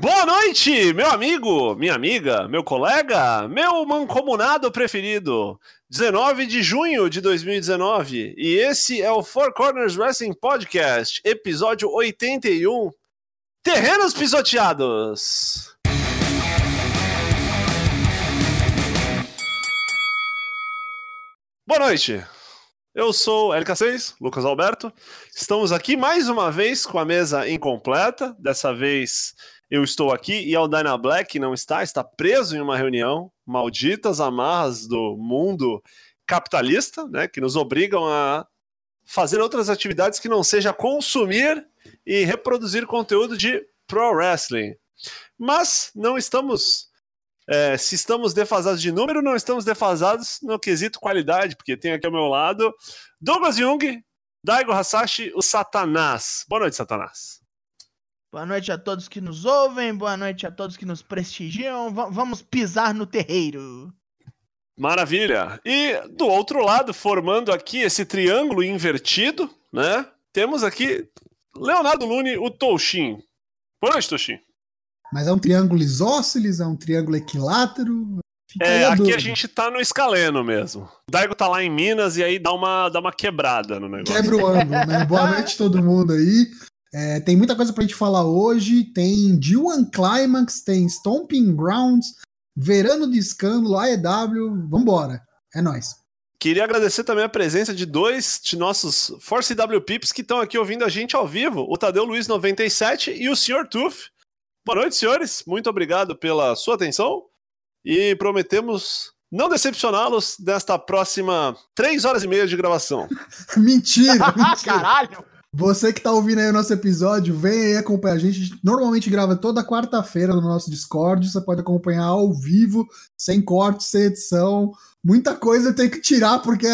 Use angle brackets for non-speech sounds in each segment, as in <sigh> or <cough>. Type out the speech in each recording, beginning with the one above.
Boa noite, meu amigo, minha amiga, meu colega, meu mancomunado preferido. 19 de junho de 2019 e esse é o Four Corners Wrestling Podcast, episódio 81. Terrenos pisoteados. Boa noite. Eu sou LK6, Lucas Alberto. Estamos aqui mais uma vez com a mesa incompleta. Dessa vez eu estou aqui e o Dyna Black não está, está preso em uma reunião. Malditas amarras do mundo capitalista, né, que nos obrigam a fazer outras atividades que não seja consumir e reproduzir conteúdo de pro wrestling. Mas não estamos é, se estamos defasados de número, não estamos defasados no quesito qualidade, porque tem aqui ao meu lado Douglas Jung, Daigo Hasashi, o Satanás. Boa noite, Satanás. Boa noite a todos que nos ouvem, boa noite a todos que nos prestigiam. V vamos pisar no terreiro. Maravilha! E do outro lado, formando aqui esse triângulo invertido, né? Temos aqui Leonardo Lune, o Toshin. Boa noite, Toshin. Mas é um triângulo isósceles, é um triângulo equilátero. Fica é, a aqui a gente tá no escaleno mesmo. O Daigo tá lá em Minas e aí dá uma, dá uma quebrada no negócio. Quebra o ângulo, né? Boa noite todo mundo aí. É, tem muita coisa pra gente falar hoje. Tem D1 Climax, tem Stomping Grounds, Verano de Escândalo, AEW. Vambora. É nóis. Queria agradecer também a presença de dois de nossos Force W Pips que estão aqui ouvindo a gente ao vivo, o Tadeu Luiz 97 e o Sr. Tuf. Boa noite, senhores. Muito obrigado pela sua atenção e prometemos não decepcioná-los nesta próxima três horas e meia de gravação. <laughs> mentira, <laughs> mentira. Caralho! Você que tá ouvindo aí o nosso episódio, vem aí acompanhar a gente. A gente normalmente grava toda quarta-feira no nosso Discord. Você pode acompanhar ao vivo, sem corte, sem edição muita coisa tem que tirar, porque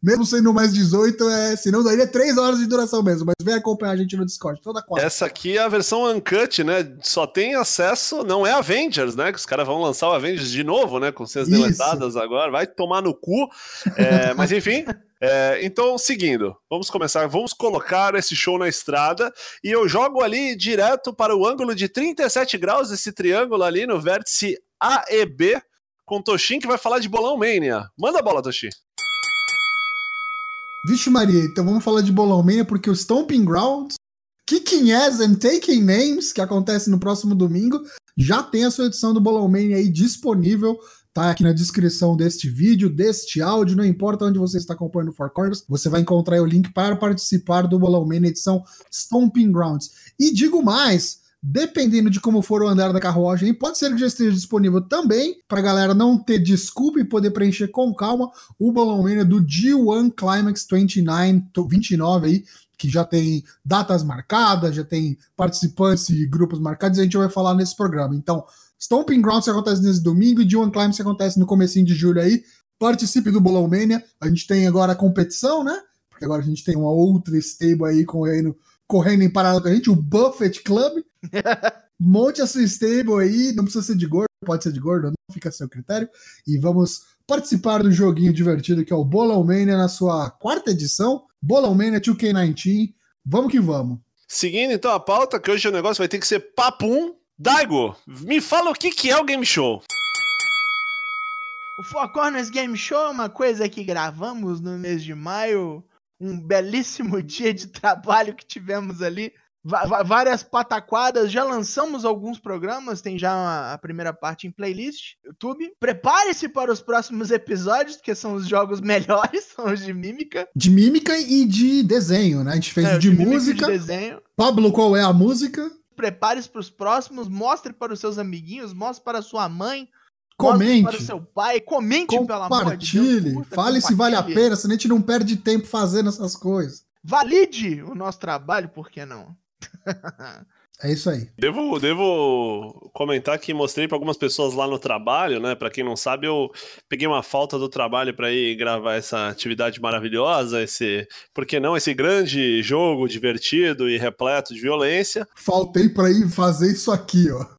mesmo sendo mais 18, é, senão daria 3 horas de duração mesmo. Mas vem acompanhar a gente no Discord toda quarta. Essa aqui é a versão Uncut, né? Só tem acesso, não é Avengers, né? Que os caras vão lançar o Avengers de novo, né? Com cenas deletadas agora. Vai tomar no cu. É, mas enfim. <laughs> É, então, seguindo, vamos começar. Vamos colocar esse show na estrada e eu jogo ali direto para o ângulo de 37 graus desse triângulo ali no vértice AEB com o Toshin, que vai falar de Bolão Mania. Manda a bola, Toshin. Vixe Maria, então vamos falar de Bolão Mania, porque o Stomping Grounds, Kicking Ass and Taking Names, que acontece no próximo domingo, já tem a sua edição do Bolão Mania aí disponível. Tá aqui na descrição deste vídeo, deste áudio, não importa onde você está acompanhando o Four Corners, você vai encontrar o link para participar do Bolão Mania edição Stomping Grounds. E digo mais, dependendo de como for o andar da carruagem, pode ser que já esteja disponível também, para a galera não ter desculpa e poder preencher com calma o Balão Mania do G1 Climax 29, 29 aí, que já tem datas marcadas, já tem participantes e grupos marcados, e a gente vai falar nesse programa. Então, Stomping Grounds acontece nesse domingo e G1 Climax acontece no comecinho de julho aí. Participe do Bolão Mania. A gente tem agora a competição, né? Porque agora a gente tem uma outra stable aí correndo, correndo em paralelo com a gente, o Buffett Club. <laughs> Monte a sua stable aí, não precisa ser de gordo, pode ser de gordo, não fica a seu critério. E vamos participar do joguinho divertido que é o Bolão Mania na sua quarta edição. Bolão Mania 2K19. Vamos que vamos. Seguindo então a pauta, que hoje o negócio vai ter que ser papum. Daigo, me fala o que, que é o Game Show. O Four Corners Game Show é uma coisa que gravamos no mês de maio. Um belíssimo <laughs> dia de trabalho que tivemos ali várias pataquadas. Já lançamos alguns programas, tem já a primeira parte em playlist, YouTube. Prepare-se para os próximos episódios, porque são os jogos <laughs> melhores, são os de mímica. De mímica e de desenho, né? A gente fez é, de, de música. De desenho. Pablo, qual é a música? Prepare-se para os próximos, mostre para os seus amiguinhos, mostre para sua mãe. Comente. Para o seu pai, comente pelo amor de Deus. Compartilhe. Fale se vale a pena, senão a gente não perde tempo fazendo essas coisas. Valide o nosso trabalho, por que não? <laughs> É isso aí. Devo, devo comentar que mostrei para algumas pessoas lá no trabalho, né? Para quem não sabe, eu peguei uma falta do trabalho para ir gravar essa atividade maravilhosa, esse, por que não, esse grande jogo divertido e repleto de violência. Faltei para ir fazer isso aqui, ó.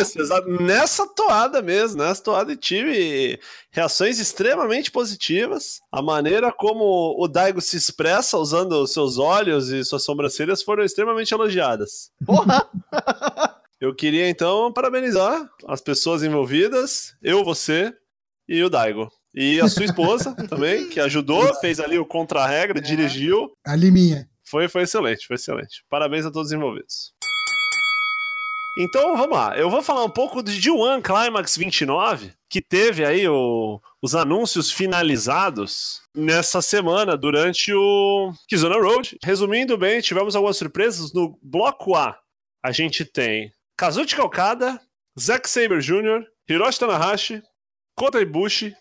Isso, exato. Nessa toada mesmo, nessa toada e tive reações extremamente positivas. A maneira como o Daigo se expressa usando os seus olhos e suas sobrancelhas foram extremamente elogiadas. Porra! <laughs> Eu queria então parabenizar as pessoas envolvidas, eu, você e o Daigo. E a sua esposa <laughs> também, que ajudou, fez ali o contra-regra, É. dirigiu. A Liminha. Foi, foi excelente, foi excelente. Parabéns a todos os envolvidos. Então vamos lá, eu vou falar um pouco de G1 Climax 29, que teve aí o- os anúncios finalizados nessa semana durante o Kizuna Road. Resumindo bem, tivemos algumas surpresas. No bloco A, a gente tem Kazuchika Okada, Zack Saber Jr., Hiroshi Tanahashi, Kota Ibushi,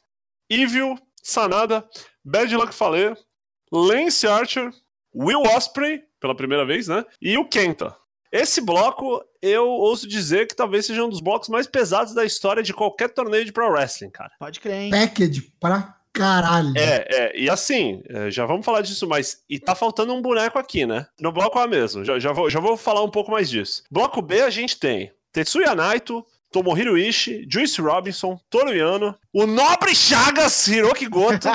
Evil, Sanada, Bad Luck Fale, Lance Archer, Will Osprey, pela primeira vez, né? E o Kenta. Esse bloco, eu ouso dizer que talvez seja um dos blocos mais pesados da história de qualquer torneio de pro wrestling, cara. Pode crer, hein? Package pra caralho. É, é, e assim, é, já vamos falar disso, mas. E tá faltando um boneco aqui, né? No bloco A mesmo, já, já, vou, já vou falar um pouco mais disso. Bloco B a gente tem Tetsuya Naito, Tomohiro Ishii, Juice Robinson, Toru Yano, o nobre Chagas Hiroki Goto,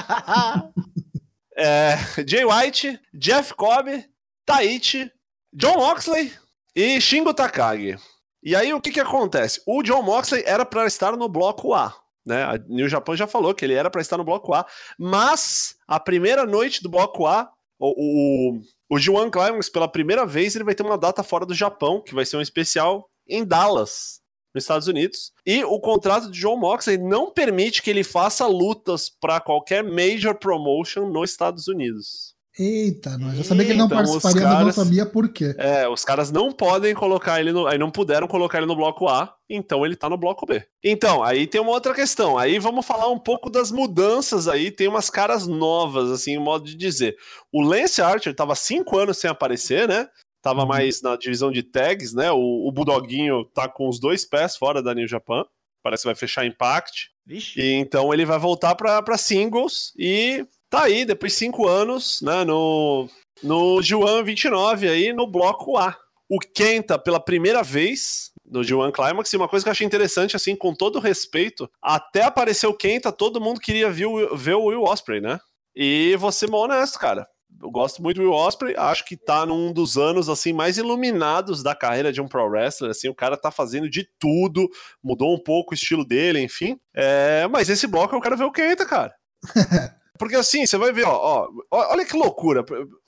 <laughs> é, Jay White, Jeff Cobb, Taichi, John Moxley e Shingo Takagi. E aí o que que acontece? O John Moxley era para estar no bloco A, né? A New Japan já falou que ele era para estar no bloco A, mas a primeira noite do bloco A, o, o, o G1 Climax, pela primeira vez, ele vai ter uma data fora do Japão, que vai ser um especial em Dallas, nos Estados Unidos. E o contrato de John Moxley não permite que ele faça lutas para qualquer major promotion nos Estados Unidos. Eita, nós já sabia que ele não Então, os participaria, mas não caras- sabia por quê. É, os caras não podem colocar ele no. Aí não puderam colocar ele no bloco A, então ele tá no bloco B. Então, aí tem uma outra questão. Aí vamos falar um pouco das mudanças aí. Tem umas caras novas, assim, modo de dizer. O Lance Archer tava cinco anos sem aparecer, né? Tava Uhum. mais na divisão de tags, né? O, o Budoguinho tá com os dois pés fora da New Japan. Parece que vai fechar Impact. Vixe. E então ele vai voltar pra, pra singles e tá aí, depois de cinco anos, né, no, no G1 29 aí, no bloco A. O Kenta, pela primeira vez no G1 Climax, e uma coisa que eu achei interessante, assim, com todo respeito, até aparecer o Kenta, todo mundo queria ver o, ver o Will Ospreay, né? E vou ser honesto, cara. Eu gosto muito do Will Ospreay, acho que tá num dos anos assim mais iluminados da carreira de um pro wrestler, assim, o cara tá fazendo de tudo, mudou um pouco o estilo dele, enfim. É, mas esse bloco eu quero ver o Kenta, cara. <laughs> Porque assim, você vai ver, ó, ó, olha que loucura.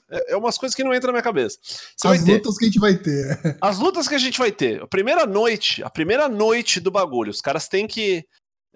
É, é umas coisas que não entram na minha cabeça. Você vai As ter lutas que a gente vai ter. <laughs> as lutas que a gente vai ter. A primeira noite, a primeira noite do bagulho, os caras têm que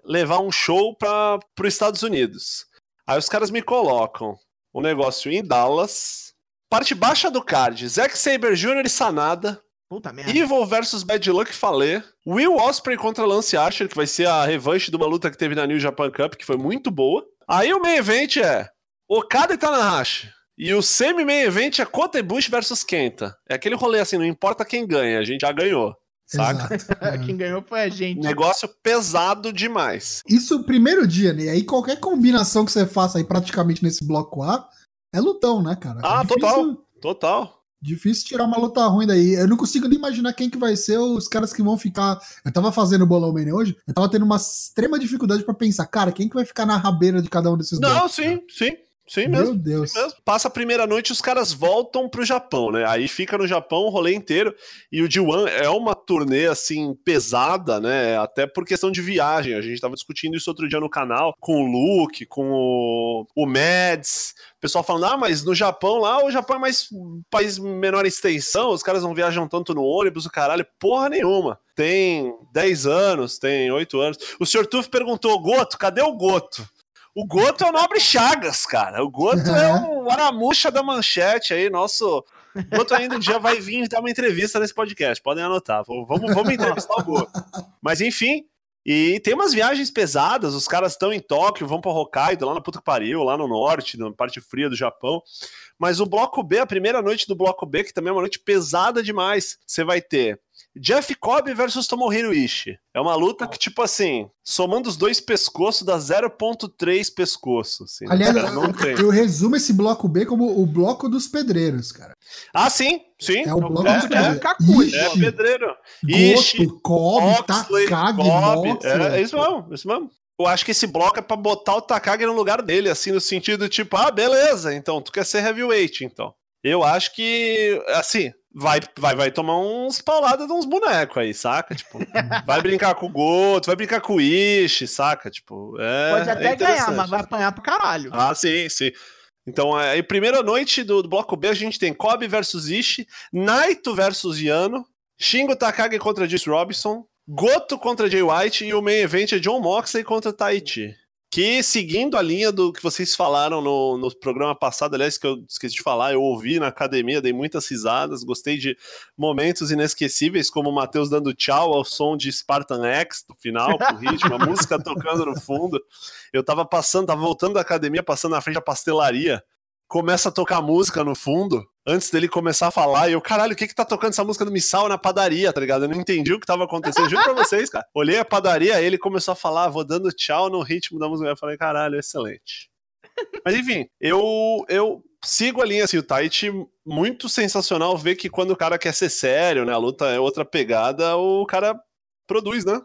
levar um show para os Estados Unidos. Aí os caras me colocam o negócio em Dallas. Parte baixa do card, Zack Saber Jr. e Sanada. Puta merda. Evil versus Bad Luck Fale. Will Osprey contra Lance Archer, que vai ser a revanche de uma luta que teve na New Japan Cup, que foi muito boa. Aí o main event é Okada e Tanahashi. E o semi-main event é Kota Ibushi versus Kenta. É aquele rolê assim, não importa quem ganha, a gente já ganhou. Saca? Exato. É. <laughs> Quem ganhou foi a gente. Negócio pesado demais. Isso primeiro dia, né? Aí qualquer combinação que você faça aí praticamente nesse bloco A é lutão, né, cara? Ah, é difícil, total. Total. Difícil tirar uma luta ruim daí. Eu não consigo nem imaginar quem que vai ser os caras que vão ficar. Eu tava fazendo o Bolão Mania hoje, eu tava tendo uma extrema dificuldade pra pensar, cara, quem que vai ficar na rabeira de cada um desses Não, blocos, sim, sim. Sim mesmo. Meu Deus. mesmo. Passa a primeira noite os caras voltam pro Japão, né? Aí fica no Japão o rolê inteiro. E o G1 é uma turnê, assim, pesada, né? Até por questão de viagem. A gente tava discutindo isso outro dia no canal, com o Luke, com o, o Mads. O pessoal falando, ah, mas no Japão lá, o Japão é mais um país menor extensão, os caras não viajam tanto no ônibus, o caralho. Porra nenhuma. Tem 10 anos, tem 8 anos. O Sr. Tuf perguntou, Goto, cadê o Goto? O Goto é o Nobre Chagas, cara. O Goto é o Aramuxa da manchete aí, nosso. O Goto ainda um dia vai vir dar uma entrevista nesse podcast, podem anotar. Vamos, vamos entrevistar o Goto. Mas enfim, e tem umas viagens pesadas, os caras estão em Tóquio, vão pra Hokkaido, lá na puta que pariu, lá no norte, na parte fria do Japão. Mas o bloco B, a primeira noite do bloco B, que também é uma noite pesada demais, você vai ter Jeff Cobb versus Tomohiro Ishii. É uma luta que, tipo assim, somando os dois pescoços, dá 0.3 pescoço. Assim, Aliás, Cara, não tem. eu resumo esse bloco B como o bloco dos pedreiros, cara. Ah, sim, sim. É o bloco é, dos é, pedreiros. Kaku, Ixi, é pedreiro. Ishii, Goto, Cobb, Oxley, Takagi, Cobb. Moxley. É, é isso mesmo, é isso mesmo. Eu acho que esse bloco é pra botar o Takagi no lugar dele, assim, no sentido tipo, ah, beleza, então, tu quer ser heavyweight, então. Eu acho que, assim, vai, vai, vai tomar uns pauladas de uns bonecos aí, saca? Tipo, <laughs> vai brincar com o Goto, vai brincar com o Ishi, saca? Tipo, é. Pode até é ganhar, mas vai apanhar pro caralho. Ah, sim, sim. Então, aí, primeira noite do, do, bloco B, a gente tem Kobe versus Ishi, Naito versus Yano, Shingo Takagi contra Juice Robinson, Goto contra Jay White e o main event é John Moxley contra Taichi. Que, seguindo a linha do que vocês falaram no, no programa passado, aliás, que eu esqueci de falar, eu ouvi na academia, dei muitas risadas, gostei de momentos inesquecíveis, como o Matheus dando tchau ao som de Spartan X no final, com o ritmo, a <laughs> música tocando no fundo. Eu tava passando, tava voltando da academia, passando na frente da pastelaria, começa a tocar música no fundo, antes dele começar a falar, e eu, caralho, o que que tá tocando essa música do Missal na padaria, tá ligado? Eu não entendi o que tava acontecendo, juro pra vocês, cara. Olhei a padaria, ele começou a falar, vou dando tchau no ritmo da música, eu falei, caralho, excelente. Mas enfim, eu, eu sigo a linha, assim, o Taichi, muito sensacional ver que quando o cara quer ser sério, né, a luta é outra pegada, o cara produz, né?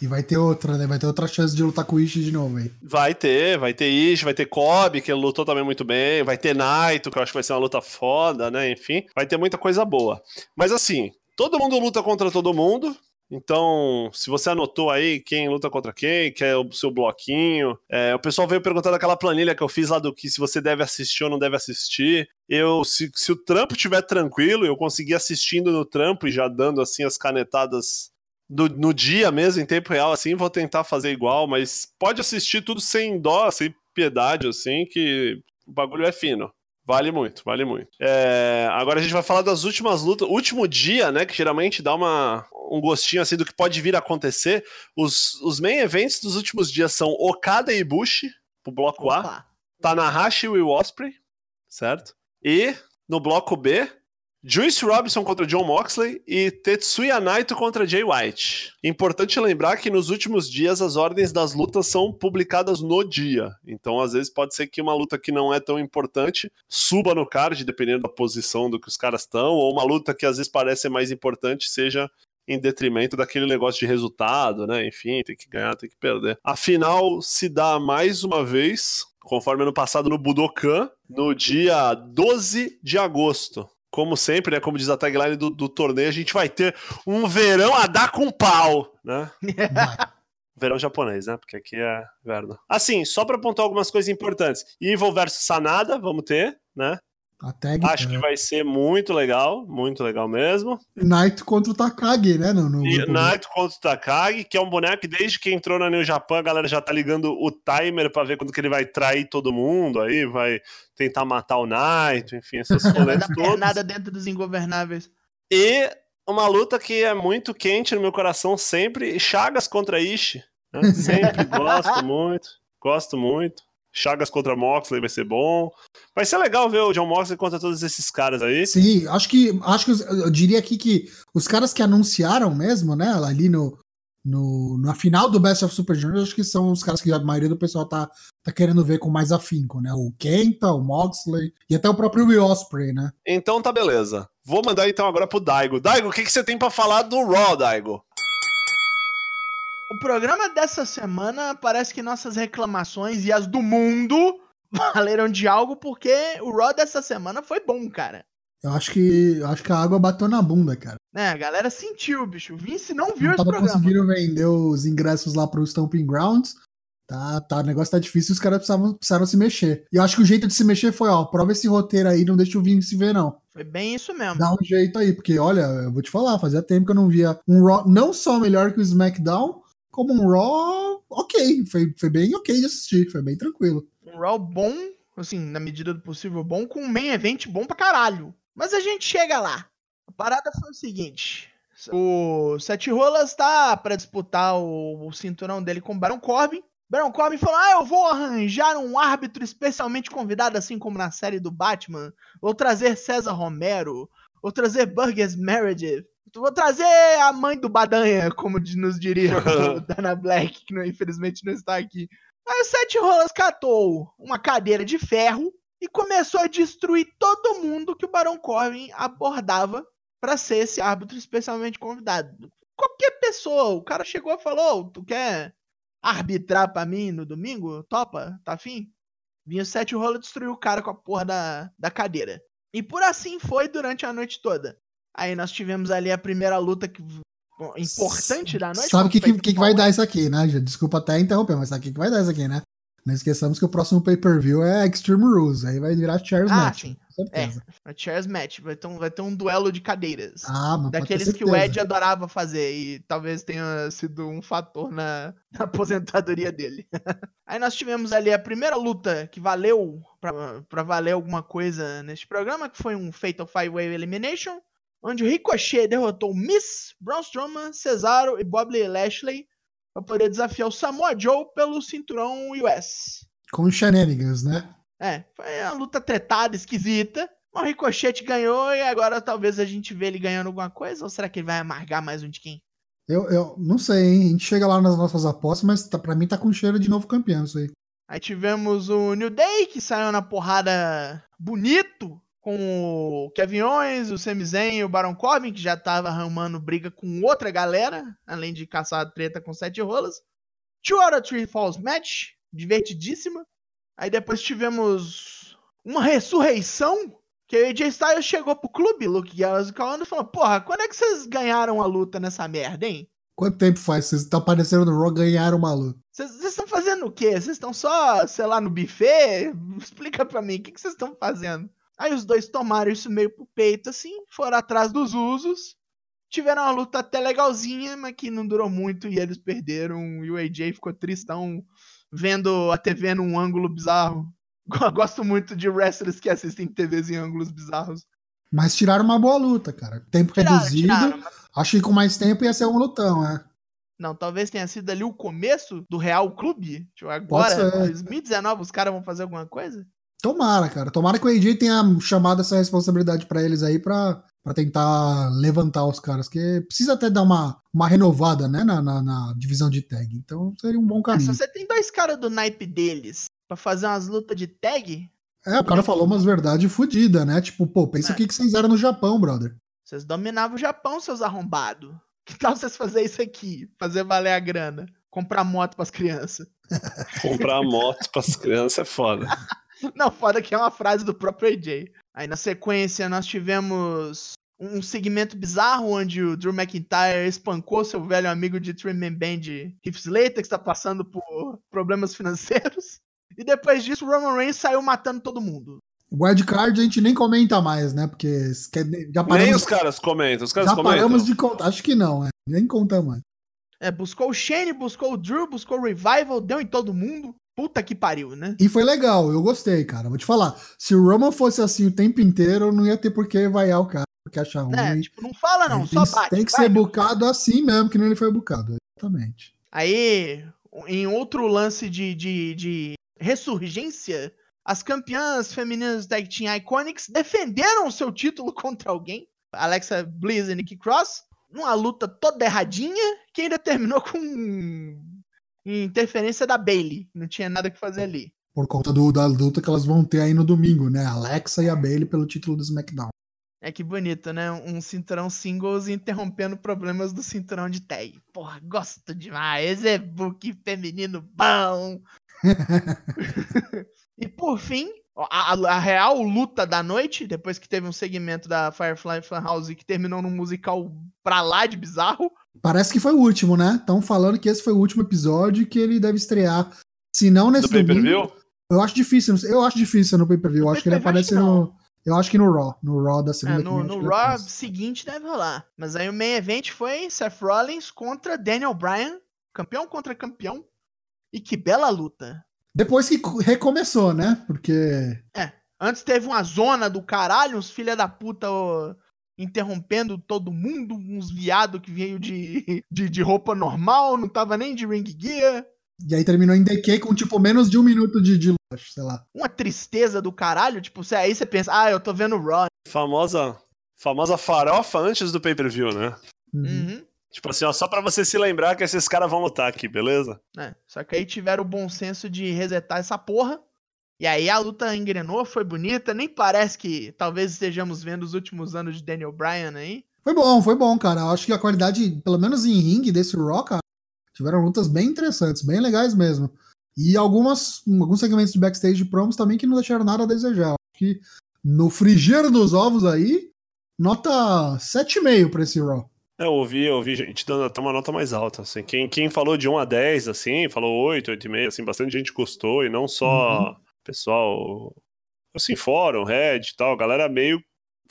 E vai ter outra, né? Vai ter outra chance de lutar com o Ishi de novo aí. Vai ter, vai ter Ishi, vai ter Kobe, que ele lutou também muito bem, vai ter Naito, que eu acho que vai ser uma luta foda, né? Enfim, vai ter muita coisa boa. Mas assim, todo mundo luta contra todo mundo. Então, se você anotou aí quem luta contra quem, que é o seu bloquinho. É, o pessoal veio perguntando aquela planilha que eu fiz lá do que se você deve assistir ou não deve assistir. Eu, se, se o trampo estiver tranquilo, eu conseguir assistindo no trampo e já dando assim as canetadas do, no dia mesmo, em tempo real, assim, vou tentar fazer igual, mas pode assistir tudo sem dó, sem piedade, assim, que o bagulho é fino. Vale muito, vale muito. É, agora a gente vai falar das últimas lutas. Último dia, né? Que geralmente dá uma, um gostinho assim do que pode vir a acontecer. Os, os main events dos últimos dias são Okada e Bushi, pro bloco Opa. A. Tanahashi e Osprey, certo? E no bloco B, Juice Robinson contra John Moxley e Tetsuya Naito contra Jay White. Importante lembrar que nos últimos dias as ordens das lutas são publicadas no dia. Então, às vezes, pode ser que uma luta que não é tão importante suba no card, dependendo da posição do que os caras estão, ou uma luta que às vezes parece mais importante seja em detrimento daquele negócio de resultado, né? Enfim, tem que ganhar, tem que perder. A final se dá mais uma vez, conforme ano passado no Budokan, no dia 12 de agosto como sempre, né? Como diz a tagline do, do torneio, a gente vai ter um verão a dar com pau, né? <laughs> verão japonês, né? Porque aqui é inverno. Assim, só para apontar algumas coisas importantes. Evil versus Sanada, vamos ter, né? A tag, Acho que vai ser muito legal, muito legal mesmo. Knight contra o Takagi, né? No, no Knight contra o Takagi, que é um boneco que desde que entrou na New Japan, a galera já tá ligando o timer para ver quando que ele vai trair todo mundo aí, vai tentar matar o Knight, enfim, essas coisas todas. nada dentro dos ingovernáveis. E uma luta que é muito quente no meu coração sempre, Chagas contra Ishi. Né? Sempre <laughs> gosto muito, gosto muito. Chagas contra Moxley vai ser bom. Vai ser legal ver o John Moxley contra todos esses caras aí. Sim, acho que acho que eu diria aqui que os caras que anunciaram mesmo, né, ali no, no na final do Best of Super Junior, acho que são os caras que a maioria do pessoal tá, tá querendo ver com mais afinco, né? O Kenta, o Moxley e até o próprio Will Ospreay, né? Então tá beleza. Vou mandar então agora pro Daigo. Daigo, o que, que você tem para falar do Raw, Daigo? O programa dessa semana parece que nossas reclamações e as do mundo <laughs> valeram de algo porque o Raw dessa semana foi bom, cara. Eu acho que eu acho que a água bateu na bunda, cara. É, a galera sentiu, bicho. O Vince não viu não esse programa. conseguindo vender os ingressos lá pro Stomping Grounds. Tá, tá, o negócio tá difícil os caras precisavam, precisaram se mexer. E eu acho que o jeito de se mexer foi, ó, prova esse roteiro aí, não deixa o Vince ver, não. Foi bem isso mesmo. Dá um jeito aí, porque, olha, eu vou te falar, fazia tempo que eu não via um Raw não só melhor que o SmackDown, como um Raw ok. Foi, foi bem ok de assistir, foi bem tranquilo. Um Raw bom, assim, na medida do possível bom, com um main event bom pra caralho. Mas a gente chega lá. A parada foi o seguinte. O Sete Rolas tá para disputar o, o, cinturão dele com o Baron Corbin. Baron Corbin falou: Ah, eu vou arranjar um árbitro especialmente convidado, assim como na série do Batman. Vou trazer César Romero. Vou trazer Burgess Meredith. Vou trazer a mãe do Badanha, como nos diria <laughs> o Dana Black, que não, infelizmente não está aqui. Aí o Sete Rolas catou uma cadeira de ferro e começou a destruir todo mundo que o Barão Corbin abordava para ser esse árbitro especialmente convidado. Qualquer pessoa, o cara chegou e falou: Tu quer arbitrar para mim no domingo? Topa? Tá afim? Vinha o Sete Rolas destruir o cara com a porra da, da cadeira. E por assim foi durante a noite toda. Aí nós tivemos ali a primeira luta que, importante da noite. Sabe o que, que, que, que vai dar isso aqui, né? Desculpa até interromper, mas sabe o que, que vai dar isso aqui, né? Não esqueçamos que o próximo pay-per-view é Extreme Rules. Aí vai virar Chairs Ah, Match. sim. Certeza. A Chairs Match. Vai ter, um, vai ter um duelo de cadeiras. Ah, mas Daqueles que o. Ed adorava fazer e talvez tenha sido um fator na, <laughs> na aposentadoria dele. <laughs> Aí nós tivemos ali a primeira luta que valeu pra, pra valer alguma coisa neste programa, que foi um Fatal Five Way Elimination, onde o Ricochet derrotou Miss, Braun Strowman, Cesaro e Bobby Lashley para poder desafiar o Samoa Joe pelo cinturão US. Com shenanigans, né? É, foi uma luta tretada, esquisita. Mas o Ricochet ganhou e agora talvez a gente vê ele ganhando alguma coisa. Ou será que ele vai amargar mais um de quem? Eu, eu não sei, hein? A gente chega lá nas nossas apostas, mas tá, pra mim tá com cheiro de novo campeão isso aí. Aí tivemos o New Day, que saiu na porrada bonito com o Kevin Owens, o Sami Zayn e o Baron Corbin, que já tava arrumando briga com outra galera, além de caçar treta com sete rolas. Two out of Three Falls Match, divertidíssima. Aí depois tivemos uma ressurreição, que o AJ Styles chegou pro clube, Luke Gallows e Calando, e falou, porra, quando é que vocês ganharam a luta nessa merda, hein? Quanto tempo faz? Vocês estão aparecendo no Raw, ganharam uma luta. Vocês estão fazendo o quê? Vocês estão só, sei lá, no buffet? Explica pra mim, o que vocês estão fazendo? Aí os dois tomaram isso meio pro peito, assim, foram atrás dos usos. Tiveram uma luta até legalzinha, mas que não durou muito e eles perderam. E o AJ ficou tristão vendo a TV num ângulo bizarro. <laughs> Gosto muito de wrestlers que assistem TVs em ângulos bizarros. Mas tiraram uma boa luta, cara. Tempo Tiraram, reduzido. tiraram, mas- Acho que com mais tempo ia ser um lutão, né? Não, talvez tenha sido ali o começo do Real Clube. Tipo, agora, ser. 2019, os caras vão fazer alguma coisa? Tomara, cara. Tomara que o AJ tenha chamado essa responsabilidade pra eles aí pra, pra tentar levantar os caras. Que precisa até dar uma, uma renovada, né? Na, na, na divisão de tag. Então seria um bom se caminho. você tem dois caras do naipe deles pra fazer umas lutas de tag, É, o cara falou umas verdades fodidas, né? Tipo, pô, pensa É. o que, que vocês eram no Japão, brother. vocês dominavam o Japão, seus arrombados. <laughs> Que tal vocês fazer isso aqui? Fazer valer a grana. Comprar moto pras crianças. Comprar moto pras crianças é foda. <laughs> <laughs> Não, foda que é uma frase do próprio AJ. Aí na sequência nós tivemos um segmento bizarro onde o Drew McIntyre espancou seu velho amigo de Three-Man Band, Heath Slater, que está passando por problemas financeiros. E depois disso, o Roman Reigns saiu matando todo mundo. O wildcard a gente nem comenta mais, né? Porque já Nem paramos, os caras comentam, os caras já comentam. paramos de contar. Acho que não, é. Nem conta mais. É, buscou o Shane, buscou o Drew, buscou o Revival, deu em todo mundo. Puta que pariu, né? E foi legal, eu gostei, cara. Vou te falar. Se o Roman fosse assim o tempo inteiro, não ia ter por que vaiar o cara, porque achar ruim. É, tipo, não fala não, Ele só tem, bate. tem que vai. ser bucado assim mesmo, que nem ele foi bucado. Exatamente. Aí, em outro lance de, de, de ressurgência, as campeãs femininas Tag Team Iconics defenderam o seu título <laughs> contra alguém. Alexa Bliss e Nikki Cross. Numa luta toda erradinha, que ainda terminou com interferência da Bailey. Não tinha nada que fazer ali. Por conta do, da luta que elas vão ter aí no domingo, né? Alexa e a Bailey pelo título do SmackDown. É que bonito, né? Um cinturão singles <laughs> interrompendo problemas do cinturão de tag. Porra, gosto demais. É book feminino bom. <laughs> e por fim, a, a- a real luta da noite, depois que teve um segmento da Firefly Funhouse que terminou num musical pra lá de bizarro. Parece que foi o último, né? Estão falando que esse foi o último episódio e que ele deve estrear. Se não nesse Do pay-per-view? domingo. Eu acho difícil. Eu acho difícil no pay-per-view. Eu No acho que ele aparece no. Eu acho que no Raw. No Raw da É, segunda no que no vem, Raw seguinte deve rolar. Mas aí o main event foi Seth Rollins contra Daniel Bryan, campeão contra campeão. E que bela luta. Depois que co- recomeçou, né? Porque. Antes teve uma zona do caralho, uns filha da puta ó, interrompendo todo mundo, uns viado que veio de, <laughs> de, de roupa normal, não tava nem de ring gear. E aí terminou em DQ com tipo menos de um minuto de, de luta, sei lá. Uma tristeza do caralho, tipo, cê- aí você pensa, ah, eu tô vendo o Raw. Famosa, famosa farofa antes do pay-per-view, né? Uhum. Uhum. Tipo assim, ó, só pra você se lembrar que esses caras vão lutar aqui, beleza? É, só que aí tiveram o bom senso de resetar essa porra. E aí a luta engrenou, foi bonita. Nem parece que talvez estejamos vendo os últimos anos de Daniel Bryan aí. Foi bom, foi bom, cara. Eu acho que a qualidade, pelo menos em ringue desse Raw, cara, tiveram lutas bem interessantes, bem legais mesmo. E algumas, alguns segmentos de backstage de promos também que não deixaram nada a desejar. Acho que no frigir dos ovos aí, nota 7,5 pra esse Raw. É, eu ouvi, eu ouvi gente dando até uma nota mais alta, assim. Quem, quem falou de 1 a 10, assim, falou 8, 8,5, assim, bastante gente gostou, e não só uhum. Pessoal, assim, fórum, Red e tal, galera meio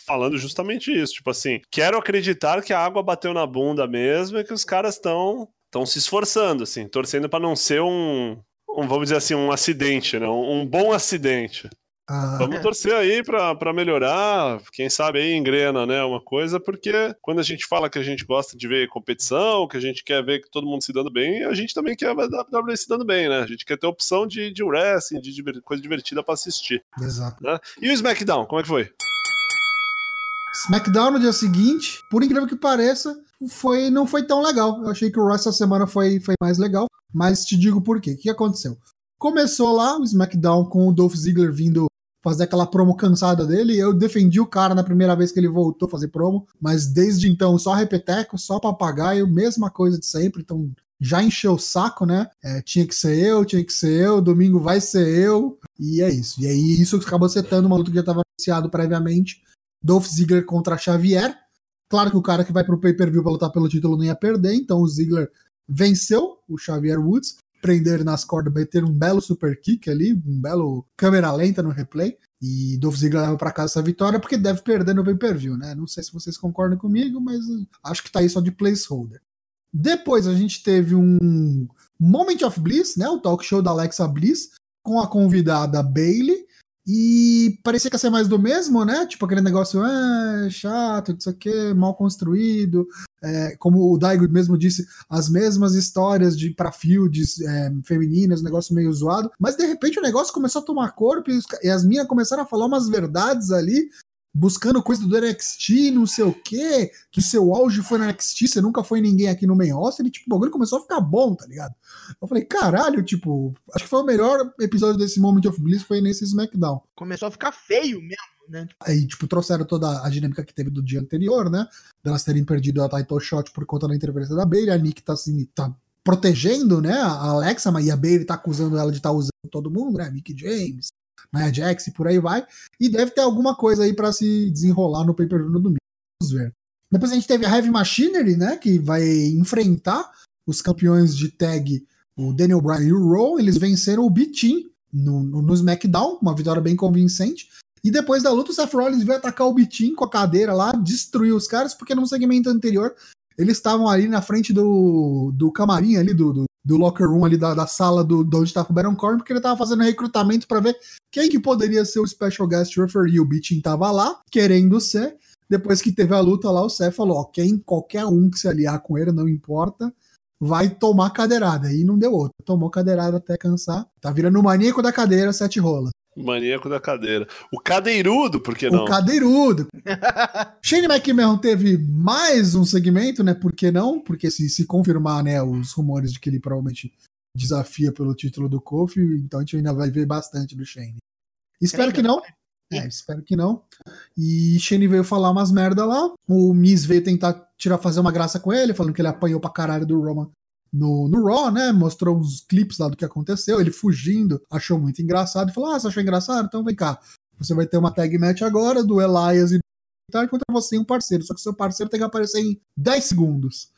falando justamente isso, tipo assim, quero acreditar que a água bateu na bunda mesmo e que os caras estão estão se esforçando, assim, torcendo para não ser um, um, vamos dizer assim, um acidente, né? Um, um bom acidente. Ah. Vamos torcer aí para melhorar, quem sabe aí engrena, né, uma coisa, porque quando a gente fala que a gente gosta de ver competição, que a gente quer ver que todo mundo se dando bem, a gente também quer ver a WWE se dando bem, né? A gente quer ter opção de, de wrestling, de, de coisa divertida para assistir. Exato. Né? E o SmackDown, como é que foi? SmackDown no dia seguinte, por incrível que pareça, foi, não foi tão legal. Eu achei que o Raw essa semana foi, foi mais legal, mas te digo por quê. O que aconteceu? Começou lá o SmackDown com o Dolph Ziggler vindo fazer aquela promo cansada dele. Eu defendi o cara na primeira vez que ele voltou a fazer promo, mas desde então só repeteco, só papagaio, mesma coisa de sempre. Então já encheu o saco, né? É, tinha que ser eu, tinha que ser eu, domingo vai ser eu, e é isso. E aí isso acabou setando uma luta que já estava anunciado previamente: Dolph Ziggler contra Xavier. Claro que o cara que vai pro pay-per-view pra lutar pelo título não ia perder, então o Ziggler venceu o Xavier Woods prender nas cordas, meter um belo super kick ali, um belo câmera lenta no replay. E Dolph Ziggler leva para casa essa vitória porque deve perder no pay-per-view, né? Não sei se vocês concordam comigo, mas acho que tá aí só de placeholder. Depois a gente teve um Moment of Bliss, né? O talk show da Alexa Bliss com a convidada Bailey e parecia que ia ser mais do mesmo, né? Tipo aquele negócio ah, chato, isso aqui, mal construído. É, como o Daigo mesmo disse, as mesmas histórias de para fields é, femininas, negócio meio zoado. Mas de repente o negócio começou a tomar corpo e, e as minhas começaram a falar umas verdades ali buscando coisa do NXT, não sei o quê, que seu auge foi no NXT, você nunca foi ninguém aqui no main roster, e tipo, o bagulho começou a ficar bom, tá ligado? Eu falei, caralho, tipo, acho que foi o melhor episódio desse Moment of Bliss, foi nesse SmackDown. Começou a ficar feio mesmo, né? Aí, tipo, trouxeram toda a dinâmica que teve do dia anterior, né? Delas terem perdido a title shot por conta da interferência da Bailey, a Nick tá assim, tá protegendo, né, a Alexa, mas a Bailey tá acusando ela de estar tá usando todo mundo, né, Mickey James, Nia Jax e por aí vai. E deve ter alguma coisa aí para se desenrolar no pay-per-view no domingo. Vamos ver. Depois a gente teve a Heavy Machinery, né? Que vai enfrentar os campeões de tag, o Daniel Bryan e o Raw. Eles venceram o B-Team no, no, no, SmackDown, uma vitória bem convincente. E depois da luta, o Seth Rollins veio atacar o B-Team com a cadeira lá, destruiu os caras, porque no segmento anterior eles estavam ali na frente do, do camarim ali, do, do, do locker room ali da, da sala do, do onde estava o Baron Corbin, porque ele estava fazendo recrutamento para ver quem que poderia ser o special guest referee. O Beatin tava lá, querendo ser. Depois que teve a luta lá, o Seth falou: ó, quem, qualquer um que se aliar com ele, não importa, vai tomar cadeirada. E não deu outra. Tomou cadeirada até cansar. Tá virando o maníaco da cadeira, sete rolas. Maníaco da cadeira. O cadeirudo, por que não? O cadeirudo. <laughs> Shane McMahon teve mais um segmento, né? Por que não? Porque se, se confirmar, né, os rumores de que ele provavelmente desafia pelo título do Kofi, então a gente ainda vai ver bastante do Shane. Espero que não. É, espero que não. E Shane veio falar umas merda lá. O Miz veio tentar tirar fazer uma graça com ele, falando que ele apanhou pra caralho do Roman no, no Raw, né? Mostrou uns clipes lá do que aconteceu, ele fugindo, achou muito engraçado e falou: Ah, você achou engraçado? Então vem cá. Você vai ter uma tag match agora do Elias e tá contra você e um parceiro. Só que seu parceiro tem que aparecer em 10 segundos.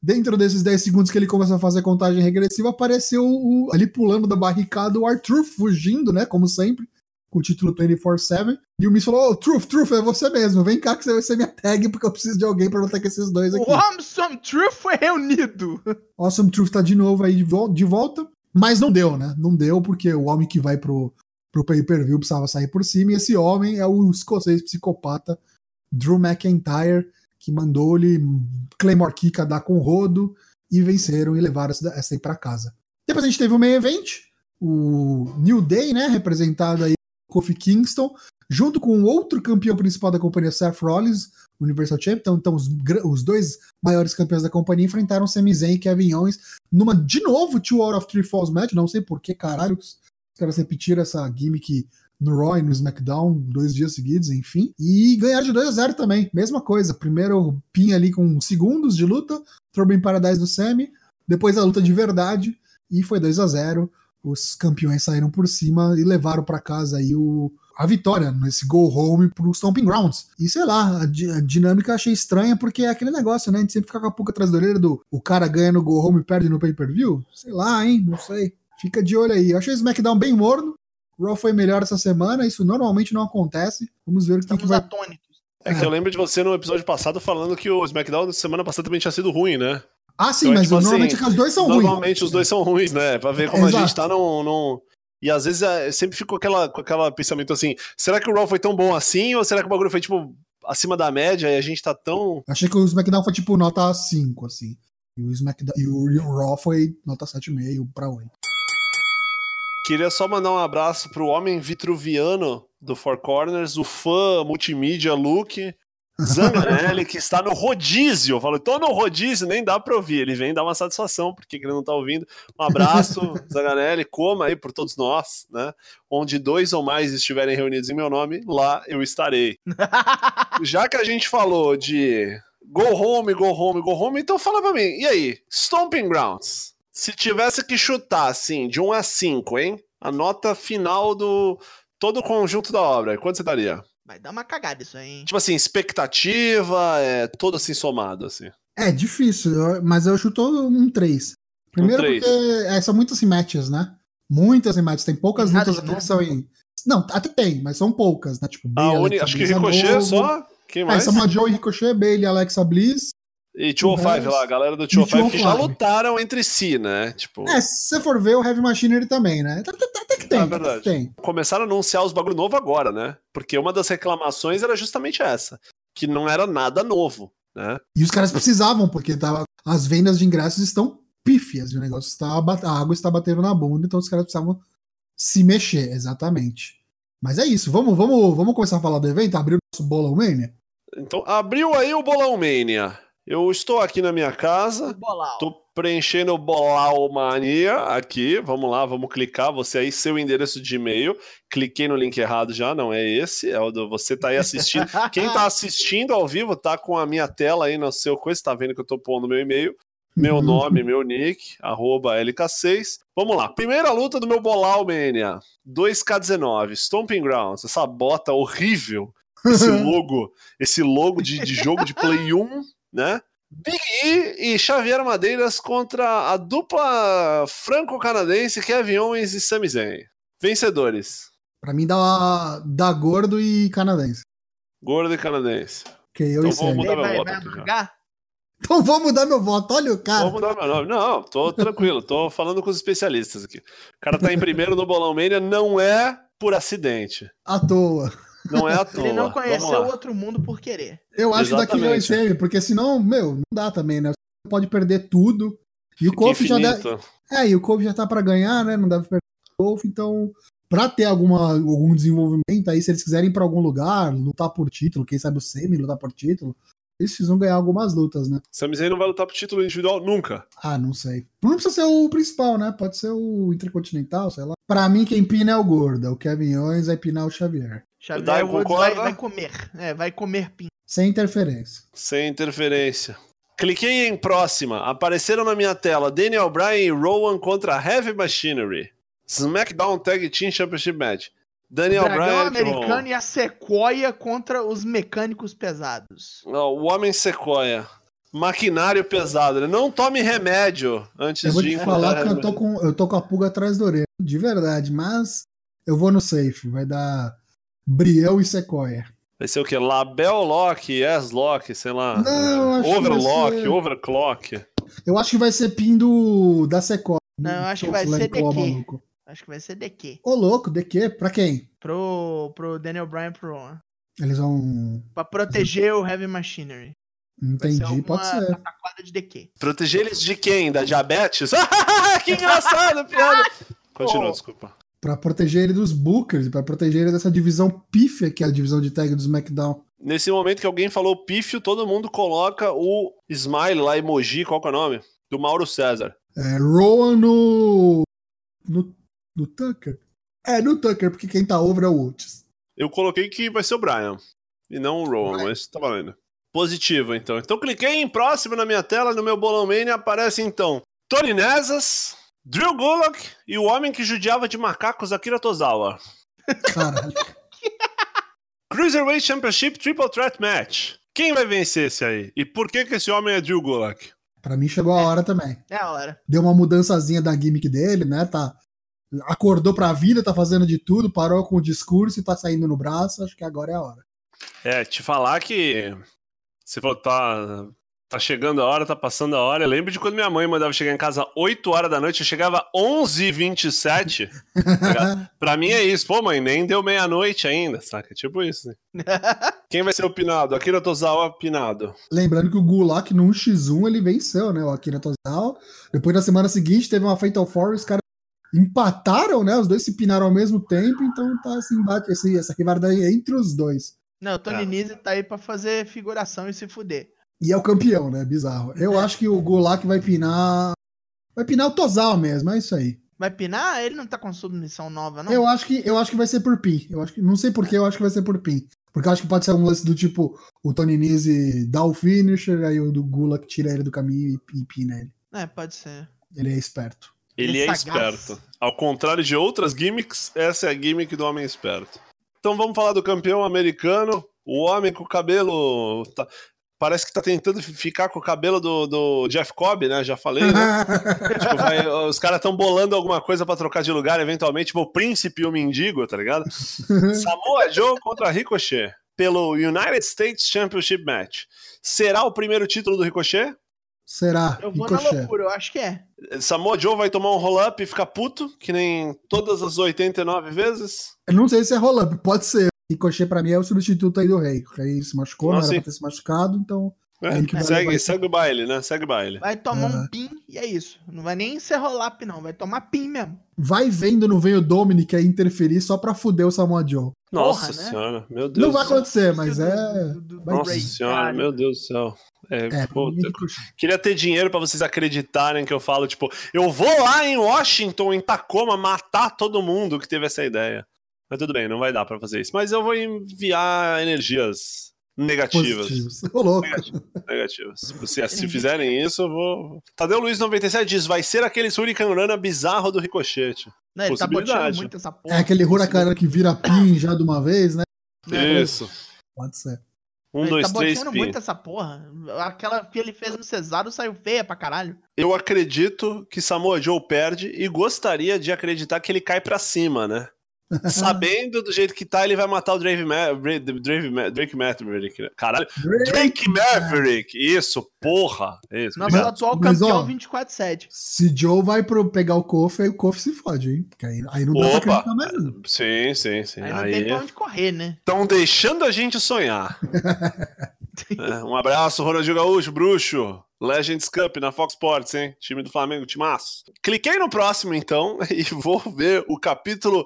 Dentro desses 10 segundos que ele começou a fazer contagem regressiva, apareceu o, ali pulando da barricada o Arthur fugindo, né? Como sempre com o título 24-7. E o Miss falou: oh, Truth, Truth, é você mesmo. Vem cá que você vai ser minha tag, porque eu preciso de alguém pra lutar com esses dois aqui. O Awesome Truth foi reunido. <laughs> Awesome Truth tá de novo aí de, volta. Mas não deu, né? Não deu, porque o homem que vai pro, pro pay-per-view precisava sair por cima. E esse homem é o escocês psicopata Drew McIntyre, que mandou-lhe Claymore Kika dar com rodo e venceram e levaram essa, essa aí pra casa. Depois a gente teve o main event, o New Day, né? Representado aí Kofi Kingston, junto com outro campeão principal da companhia, Seth Rollins, Universal Champion. Então, então os, os, dois maiores campeões da companhia enfrentaram Sami Zayn e Kevin Owens numa, de novo, Two Out of Three Falls match. Não sei por que caralho os caras repetiram essa gimmick no e no SmackDown, dois dias seguidos, enfim. E ganharam de 2 a 0 também, mesma coisa. Primeiro pin ali com segundos de luta, Throwing Paradise do Sami, depois a luta de verdade, e foi 2 a 0 os campeões saíram por cima e levaram para casa aí o, a vitória nesse go home pro Stomping Grounds. E sei lá, a, a, dinâmica achei estranha porque é aquele negócio, né? A gente sempre fica com a puca atrás da orelha do o cara ganha no go home e perde no pay-per-view. Sei lá, hein? Não sei. Fica de olho aí. Eu achei o SmackDown bem morno. O Raw foi melhor essa semana, isso normalmente não acontece. Vamos ver o que, que vai. Atônitos. É que eu lembro de você no episódio passado falando que o SmackDown da semana passada também tinha sido ruim, né? Ah, sim, então, mas tipo, normalmente assim, os dois são ruins. Normalmente os dois são ruins, né? Pra ver como Exato. a gente tá num, num, e às vezes é, sempre fico com aquela, com aquela pensamento assim: será que o Raw foi tão bom assim? Ou será que o bagulho foi, tipo, acima da média e a gente tá tão. Achei que o SmackDown foi, tipo, nota 5, assim. E o, SmackDown, e o Raw foi nota 7,5 pra 8. Queria só mandar um abraço pro homem vitruviano do Four Corners, o fã multimídia Luke, Zanganelli, que está no rodízio. Eu falo, tô no rodízio, nem dá pra ouvir. Ele vem dar uma satisfação, porque ele não tá ouvindo. Um abraço, <laughs> Zanganelli, coma aí por todos nós, né? Onde dois ou mais estiverem reunidos em meu nome, lá eu estarei. <laughs> Já que a gente falou de go home, go home, go home, então fala pra mim, e aí, Stomping Grounds? Se tivesse que chutar, assim, de 1 a 5, hein? A nota final do todo o conjunto da obra, quanto você daria? Vai dar uma cagada isso aí, hein? Tipo assim, expectativa, é todo assim somado, assim. É difícil, mas eu chuto um 3. Primeiro um 3. porque é, são muitas matches, né? Muitas matches, tem poucas tem lutas aqui que são em. Não, até tem, mas são poucas, né? Tipo, Bailey, Alexa acho que Ricochet só. Quem é, mais? É, Samoa Joe, Ricochet, Bailey, Alexa Bliss. E 205 lá, a galera do 205 que já lutaram entre si, né? Tipo... É, se você for ver o Heavy Machinery também, né? Até que tem, é verdade. tem. Começaram a anunciar os bagulho novo agora, né? Porque uma das reclamações era justamente essa, que não era nada novo, né? E os caras precisavam, porque tava, as vendas de ingressos estão pífias, o negócio está, a água está batendo na bunda, então os caras precisavam se mexer, exatamente. Mas é isso, vamos, vamos, vamos começar a falar do evento, abrir o nosso Bolão Mania? Então, abriu aí o Bolão Mania. Eu estou aqui na minha casa, estou preenchendo o Bolau Mania aqui. Vamos lá, vamos clicar. Você aí, seu endereço de e-mail. Cliquei no link errado já, não é esse. É o do você tá aí assistindo. <laughs> Quem está assistindo ao vivo tá com a minha tela aí no seu coisa, está vendo que eu estou pondo meu e-mail. Meu uhum. nome, meu nick, arroba LK6. Vamos lá. Primeira luta do meu Bolau Mania. 2K19, Stomping Grounds. Essa bota horrível. Esse <laughs> logo, esse logo de, de jogo de Play 1 né? Big E e Xavier Madeiras contra a dupla franco-canadense Kevin Owens e Sami Zayn. Vencedores. Pra mim dá, dá gordo e canadense. Gordo e canadense. Ok, eu então vou mudar meu vai, voto aqui já. <laughs> Então vou mudar meu voto, olha o cara. Vou mudar meu nome. Não, tô <laughs> tranquilo, tô falando com os especialistas aqui. O cara tá em primeiro no Bolão Mania, não é por acidente. À toa. Não é à toa. Ele não conheceu outro mundo por querer. Eu acho Exatamente. daqui vai ser, porque senão, meu, não dá também, né? Você pode perder tudo. E o Kofi já deve... É, e o Kofi já tá para ganhar, né? Não deve perder o Kofi, então para ter alguma, algum desenvolvimento aí, se eles quiserem ir para algum lugar, lutar por título, quem sabe o Semi lutar por título, eles precisam ganhar algumas lutas, né? Sami Zayn não vai lutar por título individual nunca. Ah, não sei. Não precisa ser o principal, né? Pode ser o Intercontinental, sei lá. Pra mim, quem pina é o Gorda. O Kevin Owens vai pinar o Xavier. Xavier Woods vai, vai, comer. É, vai comer pin. Sem interferência. Sem interferência. Cliquei em próxima. Apareceram na minha tela Daniel Bryan e Rowan contra Heavy Machinery. SmackDown Tag Team Championship Match. Daniel o Bryan. americano e a Sequoia contra os mecânicos pesados. o Homem Sequoia. Maquinário pesado. Não tome remédio antes de. Eu vou te falar que eu tô, com, eu tô com a pulga atrás da orelha. De verdade, mas eu vou no safe. Vai dar Briel e Sequoia. Vai ser o quê? Label Lock, S-Lock, sei lá. Não, acho Overlock, ser... Overclock. Eu acho que vai ser pindo da Sequoia. Não, eu acho que vai ser DQ. Maluco. Acho que vai ser DQ. Ô, louco, DQ? Pra quem? Pro, pro Daniel Bryan pro Eles vão. Pra proteger o Heavy Machinery. Entendi, pode ser. de DQ. Proteger eles de quem? Da diabetes? <laughs> que engraçado, piada. <laughs> Continua, desculpa para proteger ele dos bookers, para proteger ele dessa divisão pífia que é a divisão de tag do SmackDown. Nesse momento que alguém falou pífio, todo mundo coloca o smile lá, emoji, qual que é o nome? Do Mauro César. É, Rowan no, no. no Tucker? É, no Tucker, porque quem tá over é o Otis. Eu coloquei que vai ser o Brian. E não o Rowan, mas tá valendo. Positivo, então. Então cliquei em próximo na minha tela, no meu Bolão Mania aparece então Tony Nezas, Drew Gulak e o homem que judiava de macacos Akira Tozawa. Caralho. <laughs> Cruiserweight Championship Triple Threat Match. Quem vai vencer esse aí? E por que que esse homem é Drew Gulak? Pra mim chegou a hora também. É a hora. Deu uma mudançazinha da gimmick dele, né? Tá. Acordou pra vida, tá fazendo de tudo, parou com o discurso e tá saindo no braço. Acho que agora é a hora. É, te falar que você falou tá, tá chegando a hora, tá passando a hora. Eu lembro de quando minha mãe mandava chegar em casa 8 horas da noite, eu chegava 11h27. <laughs> tá pra mim é isso. Pô, mãe, nem deu meia-noite ainda, saca? Tipo isso, né? <laughs> Quem vai ser o Pinado? Akira Tozawa Pinado. Lembrando que o Gulak no 1x1 ele venceu, né? O Akira Tozawa. Depois na semana seguinte teve uma Fatal Four, os caras empataram, né? Os dois se pinaram ao mesmo tempo, então tá assim, bate esse, essa rivalidade entre os dois. Não, o Tony É. Nese tá aí pra fazer figuração e se fuder. E é o campeão, né? Bizarro. Eu acho que o Gulak vai pinar. Vai pinar o Tozawa mesmo, é isso aí. Vai pinar? Ele não tá com submissão nova, não? Eu acho que eu acho que vai ser por pin. Eu acho que não sei porquê, eu acho que vai ser por pin. Porque eu acho que pode ser um lance do tipo o Tony Nese dá o finisher, aí o do Gulak tira ele do caminho e, e pina ele. É, pode ser. Ele é esperto. Ele Ele é sagaz. esperto. Ao contrário de outras gimmicks, essa é a gimmick do homem esperto. Então vamos falar do campeão americano, o homem com o cabelo. Parece que tá tentando fi- ficar com o cabelo do, do Jeff Cobb, né? Já falei, né? <laughs> Tipo, vai- os caras estão bolando alguma coisa pra trocar de lugar, eventualmente, tipo o príncipe e o mendigo, tá ligado? <laughs> Samoa Joe contra Ricochet pelo United States Championship Match. Será o primeiro título do Ricochet? Será? Eu vou na Ricochet. loucura, eu acho que é. Samoa Joe vai tomar um roll-up e ficar puto, que nem todas as 89 vezes? Eu não sei se é roll-up, pode ser. Ricochet pra mim é o substituto aí do rei. O rei se machucou, não Ah, era pra ter se machucado, então. É, Ele que vai segue, isso. segue o baile, né? Segue o baile. Vai tomar um pin e é isso. Não vai nem ser roll-up, não. Vai tomar pin mesmo. Vai vendo, não vem o Dominic aí interferir só pra fuder o Samoa Joe. Nossa né? senhora, meu Deus. Não vai acontecer, mas é. vai- Nossa senhora, caralho. meu Deus do céu. É, É, Ricochet. queria ter dinheiro pra vocês acreditarem que eu falo, tipo, eu vou lá em Washington, em Tacoma, matar todo mundo que teve essa ideia. Mas tudo bem, não vai dar pra fazer isso. Mas eu vou enviar energias negativas. Positivos. Ô. Negativas. negativas. Se, se fizerem isso, eu vou. Tadeu Luiz 97 diz: vai ser aquele Hurricane Rana bizarro do Ricochete. Não, ele tá boteando muito essa porra. É aquele Huracan que vira pin <laughs> já de uma vez, né? É. Isso. Pode ser. Um, ele dois, tá três, pi. muito essa porra. Aquela que ele fez no Cesaro saiu feia pra caralho. Eu acredito que Samoa Joe perde e gostaria de acreditar que ele cai pra cima, né? <laughs> Sabendo do jeito que tá, ele vai matar o Drake, Ma Dra- Drake, Ma Drake Maverick. né? Caralho. Drake Maverick! Isso, porra! Isso, Nosso obrigado. atual campeão ó, 24-7. Se Joe vai pro pegar o Kofi, aí o Kofi se fode, hein? Porque aí, aí não dá pra acreditar mais não. Sim, sim, sim. Aí não Aí tem pra onde correr, né? estão deixando a gente sonhar. <laughs> É, um abraço, Ronaldinho Gaúcho, bruxo. Legends Cup na Fox Sports, hein? Time do Flamengo, timaço. Cliquei no próximo, então, <laughs> e vou ver o capítulo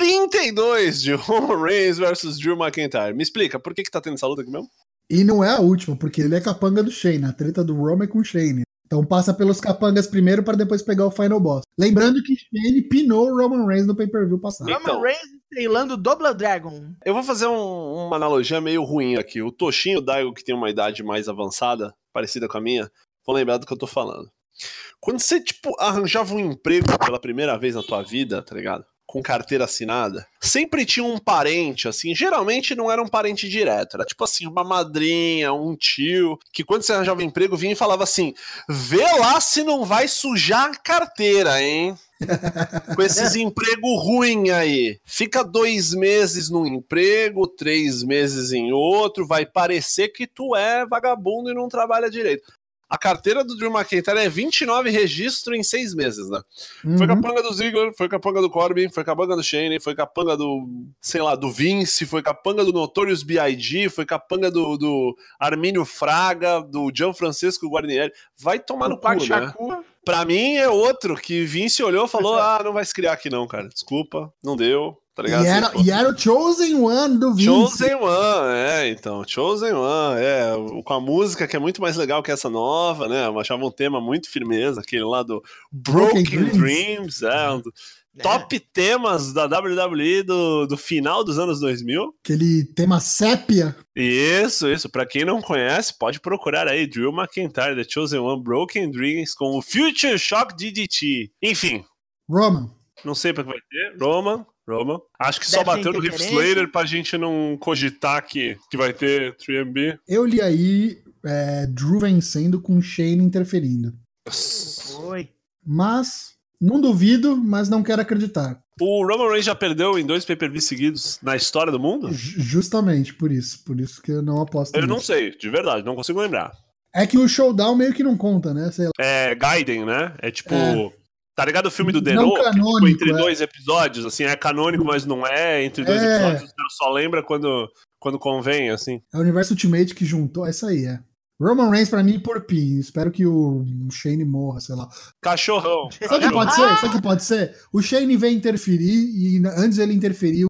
32 de <laughs> Roman Reigns versus Drew McIntyre. Me explica, por que, que tá tendo essa luta aqui mesmo? E não é a última, porque ele é capanga do Shane. A treta do Roman é com o Shane. Então passa pelos capangas primeiro para depois pegar o final boss. Lembrando que Shane pinou o Roman Reigns no pay-per-view passado. Então. Roman Reigns estrelando o Double Dragon. Eu vou fazer um- uma analogia meio ruim aqui. O Toshinho Daigo, que tem uma idade mais avançada, parecida com a minha, vão lembrar do que eu tô falando. Quando você, tipo, arranjava um emprego pela primeira vez na tua vida, tá ligado? Com carteira assinada, sempre tinha um parente, assim, geralmente não era um parente direto, era tipo assim, uma madrinha, um tio, que quando você arranjava emprego vinha e falava assim: vê lá se não vai sujar a carteira, hein? <laughs> com esses emprego ruim aí. Fica dois meses num emprego, três meses em outro, vai parecer que tu é vagabundo e não trabalha direito. A carteira do Drew McIntyre é 29 registros em seis meses, né? Foi Uhum. capanga do Ziggler, foi capanga do Corbin, foi capanga do Shane, foi capanga do, sei lá, do Vince, foi capanga do Notorious B.I.G., foi capanga do, do Armínio Fraga, do Gianfrancesco Guarnieri. Vai tomar no cu, né? Shakur. Pra mim é outro que Vince olhou e falou: ah, não vai se criar aqui não, cara. Desculpa, não deu. Tá ligado? E Assim, era, pô. e era o Chosen One do Vince. Chosen One, é, então, Chosen One, é, com a música que é muito mais legal que essa nova, né, eu achava um tema muito firmeza, aquele lá do Broken, Broken Dreams, é, um do- top temas da WWE do, do final dos anos 2000, Aquele tema sépia. isso, isso, pra quem não conhece, pode procurar aí, Drew McIntyre, The Chosen One, Broken Dreams, com o Future Shock DDT, enfim, Roman. não sei pra que vai ter, Roman, Roman. Acho que só Deve ter bateu no interferência. Slater pra gente não cogitar que, que vai ter 3MB. Eu li aí é, Drew vencendo com Shane interferindo. Foi. Mas, não duvido, mas não quero acreditar. O Roman Reigns já perdeu em dois pay-per-views seguidos na história do mundo? Ju- Justamente por isso. Por isso que eu não aposto Eu não nisso. sei, de verdade, não consigo lembrar. É que o showdown meio que não conta, né? Sei lá. É Gaiden, né? É tipo. É. Tá ligado o filme do Não Rock? Tipo, canônico, entre é. dois episódios, assim, é canônico, mas não é. Entre dois É. episódios, só lembra quando, quando convém, assim. É o universo Ultimate que juntou. É isso aí, é. Roman Reigns pra mim por pin. Espero que o Shane morra, sei lá. Cachorrão. Sabe o que pode ser? Sabe o que pode ser? O Shane vem interferir e antes ele interferir,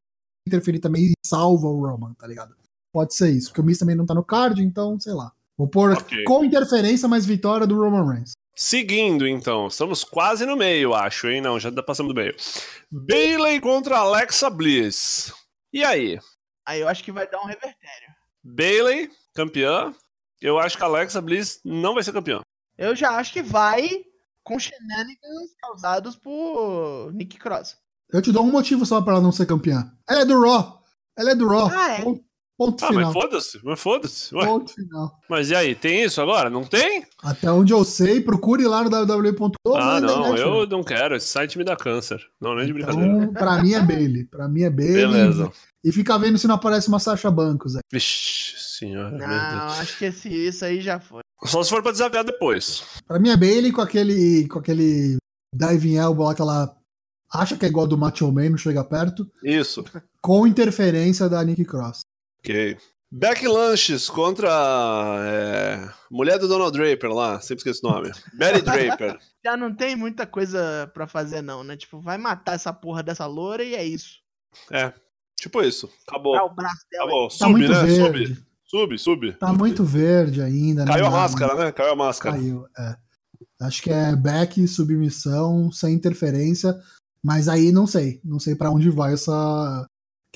interferir também e salva o Roman, tá ligado? Pode ser isso, porque o Miz também não tá no card, então, sei lá. Vou pôr Ok. com interferência, mas vitória do Roman Reigns. Seguindo, então, estamos quase no meio, acho, hein? Não, já tá passando do meio. Bailey contra Alexa Bliss. E aí? Aí eu acho que vai dar um revertério. Bailey, campeã. Eu acho que a Alexa Bliss não vai ser campeã. Eu já acho que vai com shenanigans causados por Nick Cross. Eu te dou um motivo só pra ela não ser campeã. Ela é do Raw. Ela é do Raw. Ah, é? Ponto, Ah, final. mas foda-se, mas foda-se. Ponto final. Mas e aí, tem isso agora? Não tem? Até onde eu sei, procure lá no www.com. ah, não, internet, né? eu não quero. Esse site me dá câncer. Não, nem de brincadeira. Então, pra mim é Bailey. Pra mim é Bailey. Beleza. E fica vendo se não aparece uma Sasha Bancos aí. Vixe senhora, meu Não, Deus. acho que esse, isso aí já foi. Só se for pra desafiar depois. Pra mim é Bailey com aquele, com aquele diving elbow lá que ela acha que é igual do Macho Man, não chega perto, Isso. com interferência da Nick Cross. Ok. Beck Lanches contra é, mulher do Donald Draper lá, sempre esqueço o nome. Mary Draper. <laughs> Já não tem muita coisa pra fazer, não, né? Tipo, vai matar essa porra dessa loura e é isso. É, tipo isso. Acabou. Dá o braço dela. Acabou. Tá Sube, muito né? verde. Sube. Sube, sube. Tá muito verde ainda. não Caiu a máscara, né? Caiu a máscara. Caiu, é. Acho que é back, submissão, sem interferência, mas aí não sei. Não sei pra onde vai essa.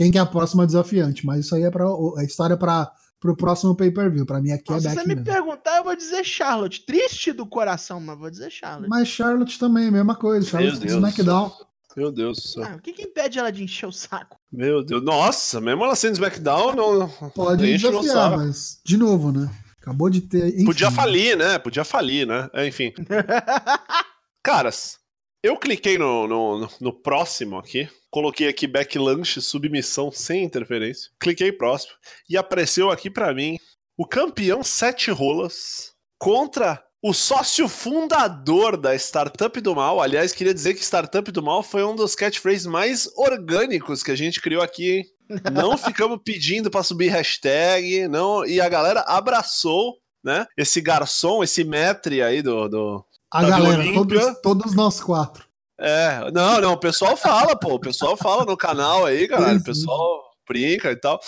Quem que é a próxima desafiante, mas isso aí é pra. A história para pro próximo pay-per-view. Pra mim aqui é se back você me mesmo. perguntar, eu vou dizer Charlotte. Triste do coração, mas vou dizer Charlotte. Mas Charlotte também, mesma coisa. Charlotte Meu. SmackDown. Meu Deus do céu. Ah, o que, que impede ela de encher o saco? Meu Deus. Nossa, mesmo ela sendo SmackDown, não. Pode Enche o desafiar, saco. mas, de novo, né? Acabou de ter. enfim. Podia falir, né? Podia falir, né? É, Enfim. <laughs> Caras, eu cliquei no, no- no próximo aqui, coloquei aqui backlash, submissão sem interferência, cliquei próximo e apareceu aqui pra mim o campeão sete rolas contra o sócio fundador da Startup do Mal. Aliás, queria dizer que Startup do Mal foi um dos catchphrases mais orgânicos que a gente criou aqui, hein? <laughs> Não ficamos pedindo pra subir hashtag, não, e a galera abraçou, né? Esse garçom, esse metre aí do, do, A galera, do todos, todos nós quatro. É, não, não, o pessoal fala, pô, o pessoal fala no canal aí, galera, o é. pessoal brinca e tal.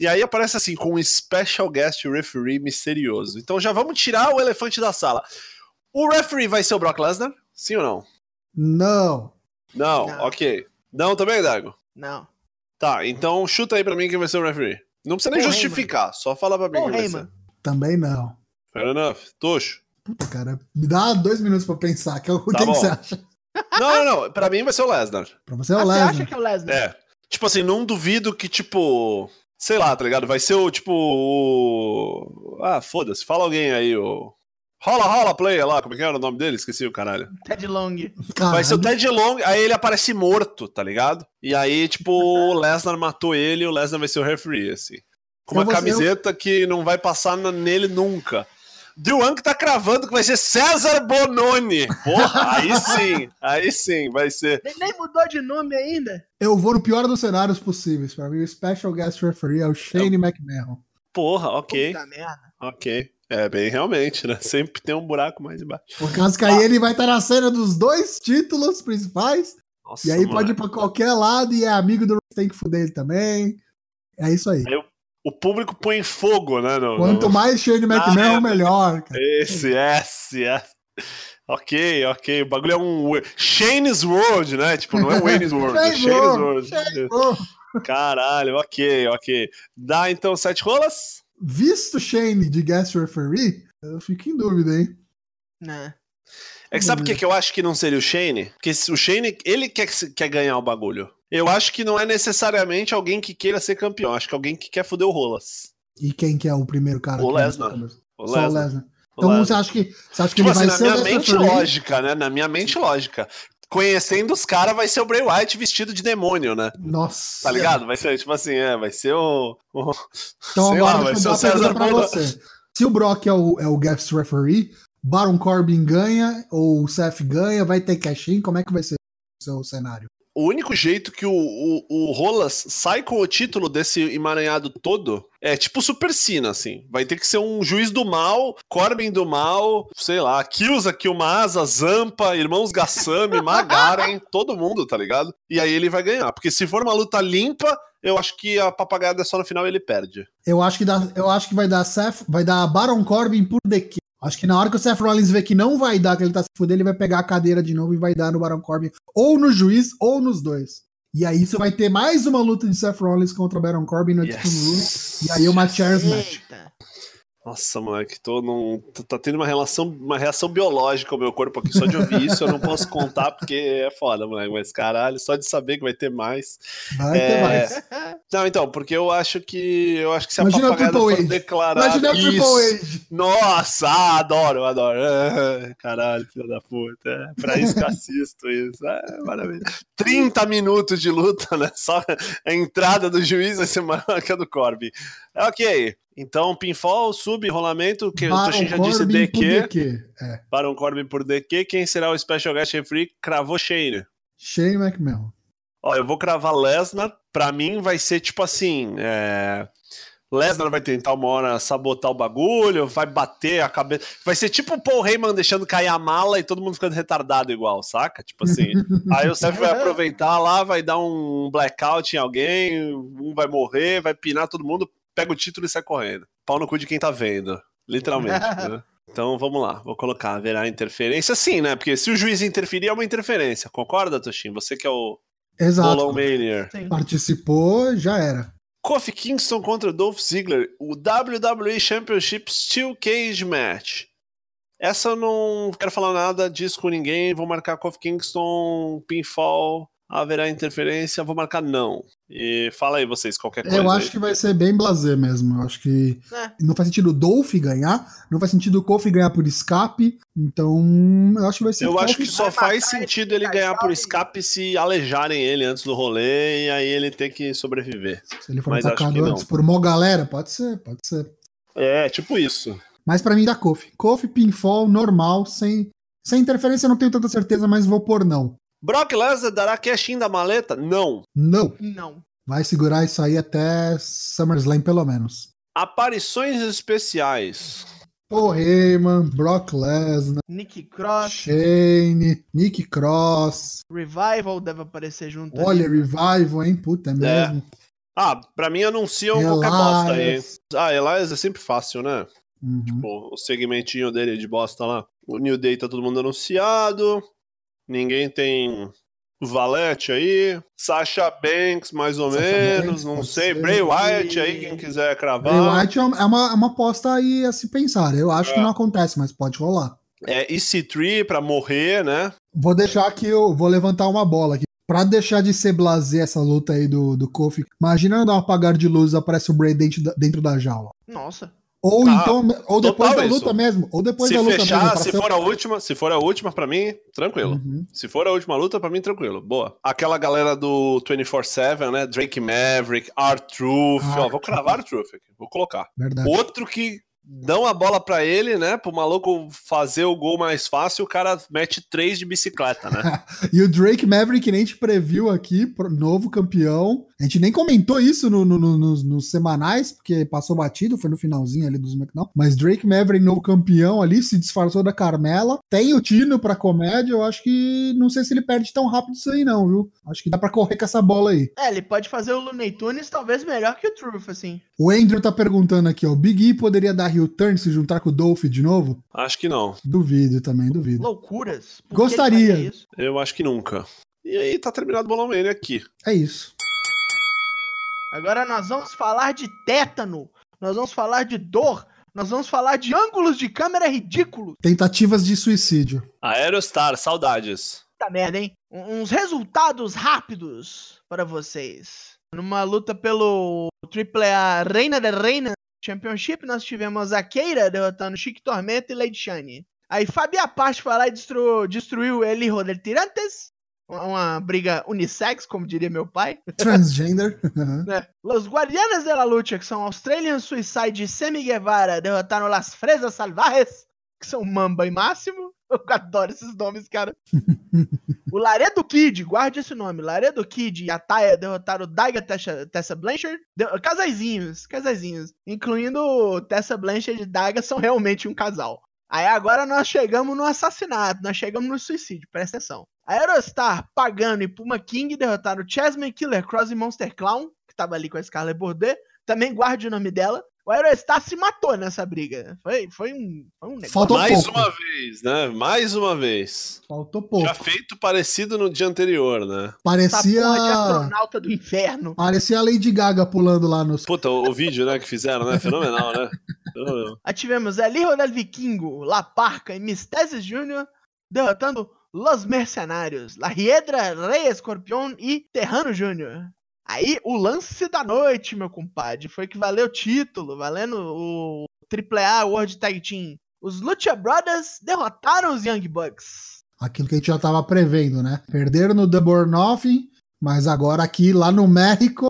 E aí aparece assim, com um special guest referee misterioso. Então já vamos tirar o elefante da sala. O referee vai ser o Brock Lesnar? Sim ou não? Não. Não, Não. ok. Não também, Dago? Não. Tá, então chuta aí pra mim quem vai ser o referee. Não precisa nem Paul justificar, só fala pra mim Paul quem vai Heyman. ser. Também não. Fair enough. Tuxo. Puta, cara, me dá dois minutos pra pensar. Que, o que, Tá que você acha? Não, não, não. Pra mim vai ser o Lesnar. Pra você é Ah, o você Lesnar. acha que é o Lesnar? É. Tipo assim, não duvido que, tipo. Sei lá, tá ligado? Vai ser o tipo. O... Ah, foda-se. Fala alguém aí, o. Rola, rola, player lá. Como é que era o nome dele? Esqueci o caralho. Ted Long. Vai ser o Caralho. Ted Long, aí ele aparece morto, tá ligado? E aí, tipo, o <laughs> Lesnar matou ele e o Lesnar vai ser o referee, assim. Com uma camiseta que não vai passar nele nunca. Drew Ank tá cravando que vai ser César Bononi. Porra, aí sim, aí sim, vai ser. Nem, nem mudou de nome ainda. Eu vou no pior dos cenários possíveis. Pra mim, o Special Guest Referee é o Shane McMahon. Porra, ok, Puta merda. ok. É, bem, realmente, né? Sempre tem um buraco mais embaixo. Por causa que aí ele vai estar na cena dos dois títulos principais. Nossa, e aí mano. pode ir pra qualquer lado e é amigo do tem que fuder ele também. É isso aí. O público põe fogo, né? No, Quanto no- mais Shane McMahon, é. melhor. Cara. Esse, esse, esse. Ok, ok. O bagulho é um Shane's World, né? Tipo, não é Wayne's World, é Shane's Shane's World, World. Oh, Caralho, ok, ok. Dá então sete rolas? visto Shane de Guest Referee, eu fico em dúvida, hein? Né? É que sabe o que, que eu acho que não seria o Shane? Porque se o Shane, ele quer, quer ganhar o bagulho. Eu acho que não é necessariamente alguém que queira ser campeão, acho que alguém que quer foder o Rolas. E quem que é o primeiro cara? O vai Lesnar. O Só o Lesnar. Então você acha que, você acha que Tipo ele assim, vai na ser minha mente lógica, né? Na minha mente lógica. Conhecendo os caras, vai ser o Bray Wyatt vestido de demônio, né? Nossa. Tá ligado? Vai ser, tipo assim, é, vai ser o. o Então sei lá, agora vai deixa ser o César pra você. Se o Brock é o, é o guest referee, Baron Corbin ganha ou o Seth ganha, vai ter cash-in, como é que vai ser o seu cenário? O único jeito que o, o, o Rolas sai com o título desse emaranhado todo é tipo Super Cena, assim. Vai ter que ser um juiz do mal, Corbin do mal, sei lá, Kyusa, Kyumasa, Zampa, Irmãos Gassami, <laughs> Magaren, todo mundo, tá ligado? E aí ele vai ganhar. Porque se for uma luta limpa, eu acho que a papagaiada é só no final ele perde. Eu acho que, dá, eu acho que vai dar Seth, vai dar Baron Corbin por DQ. Acho que na hora que o Seth Rollins vê que não vai dar, que ele tá se fudendo, ele vai pegar a cadeira de novo e vai dar no Baron Corbin, ou no juiz, ou nos dois. E aí você vai ter mais uma luta de Seth Rollins contra o Baron Corbin no Extreme Rules. Yes. E aí uma chairs match. Nossa, moleque, tô num, tá- tendo uma relação, uma reação biológica ao meu corpo aqui. Só de ouvir isso eu não posso contar porque é foda, moleque. Mas caralho, só de saber que vai ter mais. Vai ter É, mais. Não, então, porque eu acho que. Eu acho que se Imagina a papagaiada Triple for H. declarar. Imagina o Triple isso. H. Nossa, adoro, adoro. Ah, Caralho, filho da puta. É pra isso que eu assisto isso. É, maravilha. 30 minutos de luta, né? Só a entrada do juiz vai ser maior que a do Corbin. Ok. Então, pinfall, sub, rolamento, que o Baron Toshin já disse Corbin por DQ. DQ. É. Baron Corbin por DQ. Quem será o Special Guest Referee? Cravou Shane. Shane McMahon. Ó, eu vou cravar Lesnar. Pra mim vai ser tipo assim. É... Lesnar vai tentar uma hora sabotar o bagulho, vai bater a cabeça. Vai ser tipo o Paul Heyman deixando cair a mala e todo mundo ficando retardado igual, saca? Tipo assim. <laughs> Aí o Seth vai aproveitar lá, vai dar um blackout em alguém, um vai morrer, vai pinar todo mundo, pega o título e sai correndo. Pau no cu de quem tá vendo. Literalmente, <laughs> né? Então vamos lá, vou colocar, haverá interferência sim, né? Porque se o juiz interferir é uma interferência, concorda, Toshin? Você que é o Exato. Participou, já era. Kofi Kingston contra Dolph Ziggler, o WWE Championship Steel Cage Match. Essa eu não quero falar nada disso com ninguém, vou marcar Kofi Kingston, pinfall, haverá interferência, vou marcar não. E fala aí vocês, qualquer coisa. Eu aí. acho que vai ser bem blazer mesmo. Eu acho que É. não faz sentido o Dolph ganhar, não faz sentido o Kofi ganhar por escape. Então, eu acho que vai ser Eu acho que só faz sentido ele ganhar por escape se alejarem ele antes do rolê e aí ele ter que sobreviver. se ele for mas atacado antes por uma galera, pode ser, pode ser. É, tipo isso. Mas pra mim dá Kofi. Kofi pinfall normal, sem sem interferência, eu não tenho tanta certeza, mas vou por não. Brock Lesnar dará cash-in da maleta? Não. Não. Não. Vai segurar isso aí até SummerSlam pelo menos. Aparições especiais. Paul Heyman, Brock Lesnar, Nick Cross, Shane, Nick Cross. Revival deve aparecer junto. Olha, ali. Revival, hein? Puta, é mesmo. Ah, pra mim anunciam qualquer bosta aí. Ah, Elias é sempre fácil, né? Uhum. Pô, o segmentinho dele de bosta lá. O New Day tá todo mundo anunciado. Ninguém tem Valete aí. Sasha Banks, mais ou Sasha menos. Banks, não sei. ser. Bray Wyatt aí, quem quiser cravar. Bray Wyatt é uma, é uma, é aposta aí a se pensar. Eu acho É. que não acontece, mas pode rolar. É EC3 pra morrer, né? Vou deixar aqui, eu vou levantar uma bola aqui. Pra deixar de ser blazer essa luta aí do, do Kofi, imagina dar um apagar de luz e aparece o Bray dentro da, dentro da jaula. Nossa. Ou Ah, então, ou depois da isso. luta mesmo. Ou depois se da luta fechar, mesmo. se ser- for a última, se for a última pra mim, tranquilo. Uhum. Se for a última luta, pra mim, tranquilo. Boa. Aquela galera do 24-7, né? Drake Maverick, R-Truth. Ó, vou cravar R-Truth aqui. Vou colocar. Verdade. Outro que dão a bola pra ele, né? Pro maluco fazer o gol mais fácil, o cara mete três de bicicleta, né? <laughs> E o Drake Maverick, nem gente previu aqui, novo campeão. A gente nem comentou isso no- no- no- nos, nos semanais, porque passou batido, foi no finalzinho ali do SmackDown. Mas Drake Maverick, novo campeão ali, se disfarçou da Carmela. Tem o Tino pra comédia, eu acho que. Não sei se ele perde tão rápido isso aí, não, viu? Acho que dá pra correr com essa bola aí. É, ele pode fazer o Looney Tunes talvez melhor que o Truth, assim. O Andrew tá perguntando aqui, ó. O Big E poderia dar heel turn se juntar com o Dolph de novo? Acho que não. Duvido também, duvido. Loucuras. Gostaria. Eu acho que nunca. E aí tá terminado o Bolão Mania aqui. É isso. Agora nós vamos falar de tétano. Nós vamos falar de dor. Nós vamos falar de ângulos de câmera ridículos. Tentativas de suicídio. Aerostar, saudades. Puta merda, hein? uns resultados rápidos para vocês. Numa luta pelo AAA Reina de Reina Championship, nós tivemos a Keira derrotando Chique Tormenta e Lady Shine. Aí Fabi Apache foi lá e destruiu, destruiu El Hijo del Tirantes. Uma briga unissex, como diria meu pai. <laughs> Transgender. <laughs> é. Los Guardianes de la Lucha, que são Australian Suicide e Semi Guevara, derrotaram Las Fresas Salvajes, que são Mamba e Máximo. <laughs> Eu adoro esses nomes, cara. o Laredo Kid, guarde esse nome. Laredo Kid e a Taya derrotaram Daiga Tessa, Tessa Blanchard. De, casaizinhos, casaizinhos. Incluindo Tessa Blanchard e Daiga são realmente um casal. Aí agora nós chegamos no assassinato, nós chegamos no suicídio, presta atenção. A Aerostar, Pagano e Puma King derrotaram Chessman, Killer Cross e Monster Clown, que tava ali com a Scarlet Bordet. Também guarde o nome dela. O Aerostar se matou nessa briga. Foi, foi, um, foi um negócio. Faltou Mais pouco. uma vez, né? Mais uma vez. Faltou pouco. Já feito parecido no dia anterior, né? Parecia. Essa de astronauta do inferno. Parecia a Lady Gaga pulando lá no. Puta, o, o vídeo, né, que fizeram, né? Fenomenal, né? Aí tivemos El Hijo del Vikingo, La Parca e Misteses Jr. derrotando Los Mercenários, La Hiedra, Rei Escorpião e Terrano Jr. Aí, o lance da noite, meu compadre, foi que valeu o título, valendo o AAA World Tag Team. Os Lucha Brothers derrotaram os Young Bucks. Aquilo que a gente já tava prevendo, né? Perderam no Double Nothing, mas agora aqui, lá no México,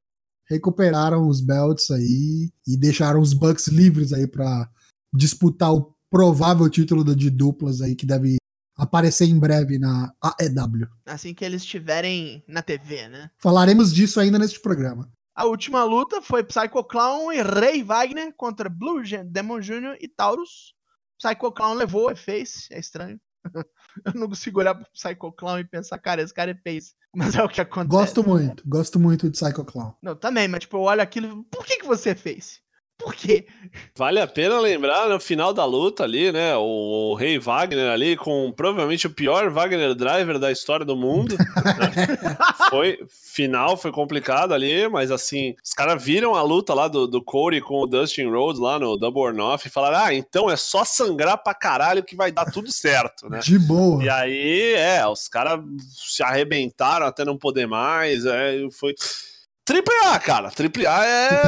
recuperaram os belts aí e deixaram os Bucks livres aí para disputar o provável título de duplas aí que deve aparecer em breve na AEW. Assim que eles estiverem na TV, né? Falaremos disso ainda neste programa. A última luta foi Psycho Clown e Ray Wagner contra Blue Demon Jr. e Taurus. Psycho Clown levou, é face, é estranho. <laughs> Eu não consigo olhar pro Psycho Clown e pensar, cara, esse cara é face. Mas é o que acontece. Gosto muito, gosto muito de Psycho Clown. Não, também, mas tipo, eu olho aquilo, por que, que você fez? Por quê? Vale a pena lembrar no final da luta ali, né? O, o Rei Wagner ali com provavelmente o pior Wagner Driver da história do mundo. Né? <laughs> foi final, foi complicado ali, mas assim, os caras viram a luta lá do, do Corey com o Dustin Rhodes lá no Double or Nothing e falaram: ah, então é só sangrar pra caralho que vai dar tudo certo, né? De boa. E aí, é, os caras se arrebentaram até não poder mais. É, foi. Triple A, cara. Triple A é.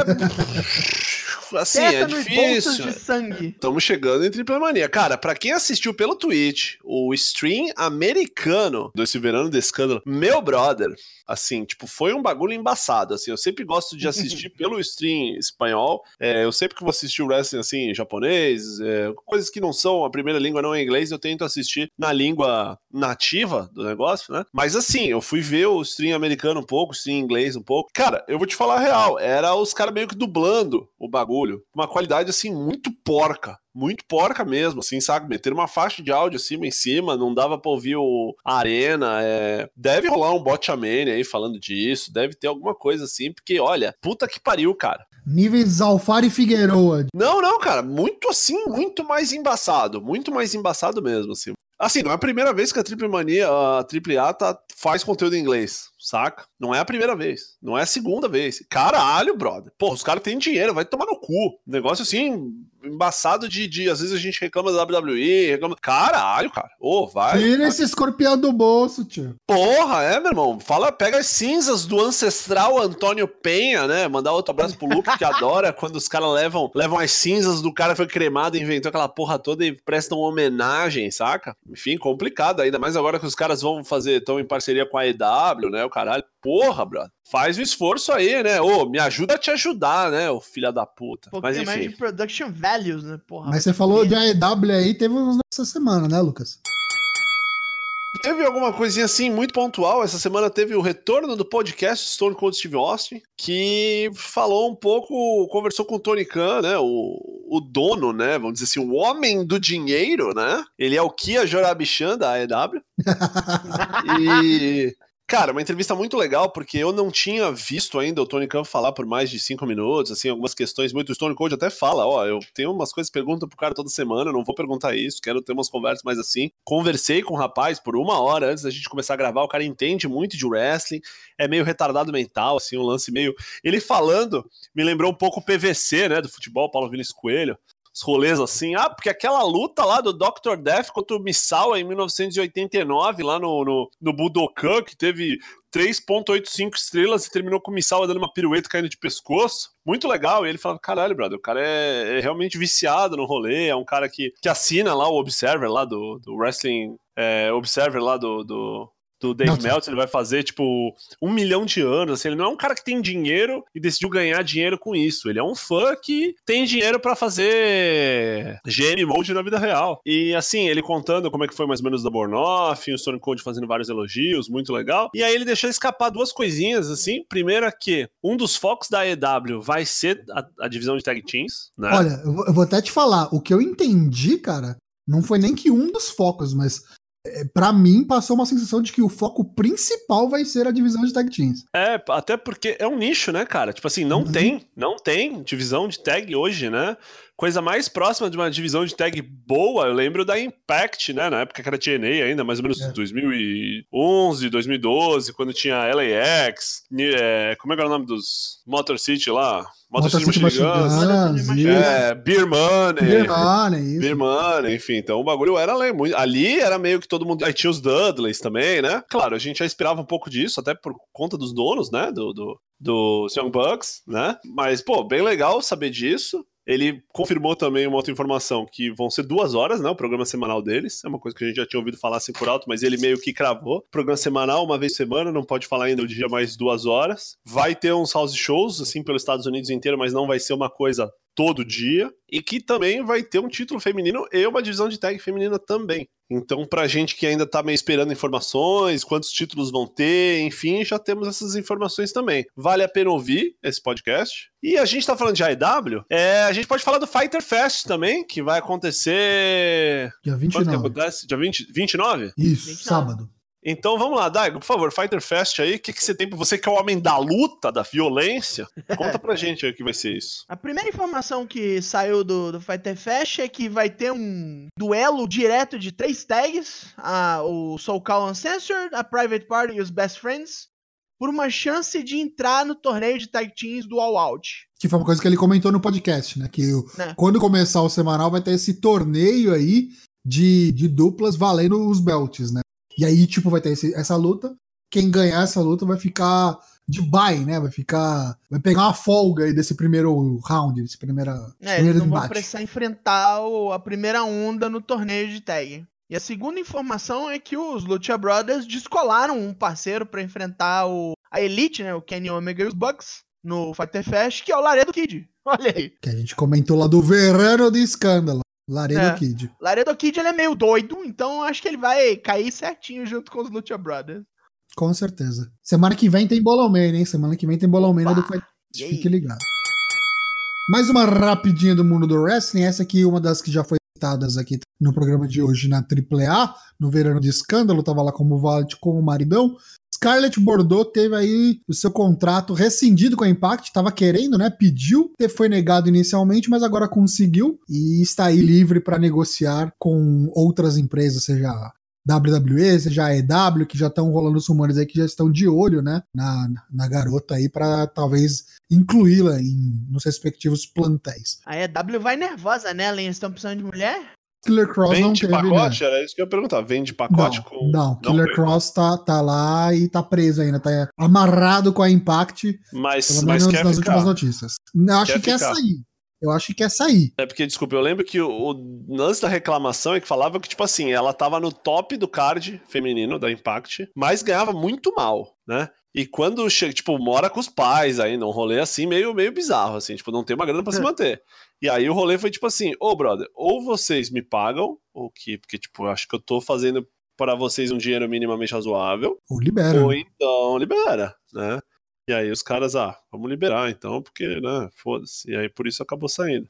Assim, é difícil. de sangue. Estamos chegando em Triple Mania. Cara, para quem assistiu pelo Twitch, o stream americano desse verano de escândalo, meu brother, assim, tipo, foi um bagulho embaçado, assim, eu sempre gosto de assistir <laughs> pelo stream espanhol, é, eu sempre que vou assistir o wrestling, assim, japonês, é, coisas que não são, a primeira língua não é inglês, eu tento assistir na língua nativa do negócio, né? Mas assim, eu fui ver o stream americano um pouco, o stream inglês um pouco. Cara, eu vou te falar a real, era os caras meio que dublando o bagulho, uma qualidade, assim, muito porca, muito porca mesmo, assim, sabe? Meter uma faixa de áudio acima em cima, não dava pra ouvir o a arena. É... Deve rolar um botchamane aí falando disso, deve ter alguma coisa assim, porque olha, puta que pariu, cara. Níveis Alfaro e Figueroa. Não, não, cara, muito assim, muito mais embaçado, muito mais embaçado mesmo, assim. Assim, não é a primeira vez que a Triple Mania, a Triple A tá, faz conteúdo em inglês, saca? Não é a primeira vez, não é a segunda vez. Caralho, brother. Pô, os caras têm dinheiro, vai tomar no cu. Negócio assim, embaçado de, de, às vezes a gente reclama da WWE, reclama. Caralho, cara. Ô, oh, vai. Tira esse escorpião do bolso, tio. Porra, é, meu irmão. Fala, pega as cinzas do ancestral Antônio Penha, né? Mandar outro abraço pro Luke, que <laughs> adora quando os caras levam, levam as cinzas do cara que foi cremado, inventou aquela porra toda e prestam homenagem, saca? Enfim, complicado, ainda mais agora que os caras vão fazer, estão em parceria com a EW, né? O caralho. Porra, brother. Faz o esforço aí, né? Ô, me ajuda a te ajudar, né, ô filha da puta. Um Mas enfim. de production values, né, porra. Mas você falou de AEW aí, teve uns nessa semana, né, Lucas? Teve alguma coisinha assim muito pontual. Essa semana teve o retorno do podcast Stone Cold Steve Austin, que falou um pouco, conversou com o Tony Khan, né? O, o dono, né? Vamos dizer assim, o homem do dinheiro, né? Ele é o Kia Jorabichan da AEW. e <laughs> Cara, uma entrevista muito legal, porque eu não tinha visto ainda o Tony Khan falar por mais de cinco minutos, assim, algumas questões muito. O Stone Cold até fala, ó, eu tenho umas coisas, pergunto pro cara toda semana, não vou perguntar isso, quero ter umas conversas mais assim. Conversei com o rapaz por uma hora antes da gente começar a gravar, o cara entende muito de wrestling, é meio retardado mental, assim, um lance meio. Ele falando, me lembrou um pouco o PVC, né, do futebol, Paulo Vinícius Coelho rolês assim. Ah, porque aquela luta lá do Dr. Death contra o Misawa em 1989, lá no, no, no Budokan, que teve 3.85 estrelas e terminou com o Misawa dando uma pirueta caindo de pescoço. Muito legal. E ele falava, caralho, brother, o cara é, é, realmente viciado no rolê, é um cara que, que assina lá o Observer lá do, do Wrestling é, Observer lá do, do, do Dave Meltzer. Meltzer, ele vai fazer, tipo, um milhão de anos. Assim, ele não é um cara que tem dinheiro e decidiu ganhar dinheiro com isso. Ele é um fã que tem dinheiro para fazer GM Mode na vida real. E assim, ele contando como é que foi mais ou menos da Bornoff, o Sonic Code fazendo vários elogios, muito legal. E aí ele deixou escapar duas coisinhas, assim. Primeira que um dos focos da EW vai ser a, a divisão de tag teams, né? Olha, eu vou até te falar, o que eu entendi, cara, não foi nem que um dos focos, mas é, para mim, passou uma sensação de que o foco principal vai ser a divisão de tag teams. É, até porque é um nicho, né, cara? Tipo assim, não uhum. tem, não tem divisão de tag hoje, né? Coisa mais próxima de uma divisão de tag boa, eu lembro da Impact, né? Na época que era TNA ainda, mais ou menos é. 2011, 2012, quando tinha LAX, é, como é que era o nome dos Motor City lá? Motor, Motor City Machine Guns, é, Beer Money, Beer Money. Beer Money, enfim, então o bagulho era muito, ali era meio que todo mundo, aí tinha os Dudleys também, né? Claro, a gente já esperava um pouco disso, até por conta dos donos, né, do, do, do Young Bucks, né? Mas, pô, bem legal saber disso. Ele confirmou também uma outra informação, que vão ser duas horas, né? O programa semanal deles. É uma coisa que a gente já tinha ouvido falar assim por alto, mas ele meio que cravou. Programa semanal, uma vez por semana, não pode falar ainda o dia mais duas horas. Vai ter uns house shows, assim, pelos Estados Unidos inteiro, mas não vai ser uma coisa todo dia. E que também vai ter um título feminino e uma divisão de tag feminina também. Então, pra gente que ainda tá meio esperando informações, quantos títulos vão ter, enfim, já temos essas informações também. Vale a pena ouvir esse podcast. E a gente tá falando de AEW, é, a gente pode falar do Fighter Fest também, que vai acontecer. Dia 29. Quando que acontece? Dia 20, 29? Isso, 29. sábado. Então vamos lá, Daigo, por favor, Fighter Fest aí, o que, que você tem pra você que é o homem da luta, da violência? Conta pra <laughs> gente aí o que vai ser isso. A primeira informação que saiu do, do Fighter Fest é que vai ter um duelo direto de três tags: a, o Soul Call Uncensored, a Private Party e os Best Friends, por uma chance de entrar no torneio de tag teams do All Out. Que foi uma coisa que ele comentou no podcast, né? Que é. quando começar o semanal vai ter esse torneio aí de, de duplas valendo os belts, né? E aí, tipo, vai ter esse, essa luta. Quem ganhar essa luta vai ficar de bye, né? Vai ficar. Vai pegar uma folga aí desse primeiro round, desse primeira, é, primeiro eles não vão precisar enfrentar a primeira onda no torneio de tag. E a segunda informação é que os Lucha Brothers descolaram um parceiro para enfrentar o, a Elite, né? O Kenny Omega e os Bucks no Fighter Fest, que é o Laredo Kid. <laughs> Olha aí. Que a gente comentou lá do verano de escândalo. Laredo é. Kid. Laredo Kid ele é meio doido, então acho que ele vai cair certinho junto com os Lucha Brothers. Com certeza. Semana que vem tem Bolomania, hein? Semana que vem tem Bolomania do Fique ligado. Mais uma rapidinha do mundo do wrestling. Essa aqui é uma das que já foi citadas aqui no programa de hoje na AAA, no Verano de Escândalo. Tava lá como Valet com o maridão. Scarlett Bordeaux teve aí o seu contrato rescindido com a Impact, estava querendo, né? Pediu, foi negado inicialmente, mas agora conseguiu e está aí livre para negociar com outras empresas, seja WWE, seja a EW, que já estão rolando os rumores aí que já estão de olho, né, na, na garota aí para talvez incluí-la nos respectivos plantéis. A EW vai nervosa, né? Eles estão precisando de mulher? Killer Cross Vende não teve, pacote? Né? Era isso que eu ia perguntar. Vende pacote não, com. Não, Killer não Cross tá, tá lá e tá preso ainda, tá amarrado com a Impact. Mas, pelo menos mas nas últimas notícias. Eu acho quer que quer sair. Eu acho que quer sair. É porque, desculpa, eu lembro que o, o lance da reclamação é que falava que, tipo assim, ela tava no top do card feminino da Impact, mas ganhava muito mal, né? E quando chega, tipo, mora com os pais ainda, um rolê assim meio, meio bizarro, assim, tipo, não tem uma grana pra se é. manter. E aí o rolê foi tipo assim, ô oh, brother, ou vocês me pagam, ou que, porque, tipo, eu acho que eu tô fazendo para vocês um dinheiro minimamente razoável. Ou libera. Ou então libera, né? E aí os caras, ah, vamos liberar então, porque, né, foda-se. E aí por isso acabou saindo.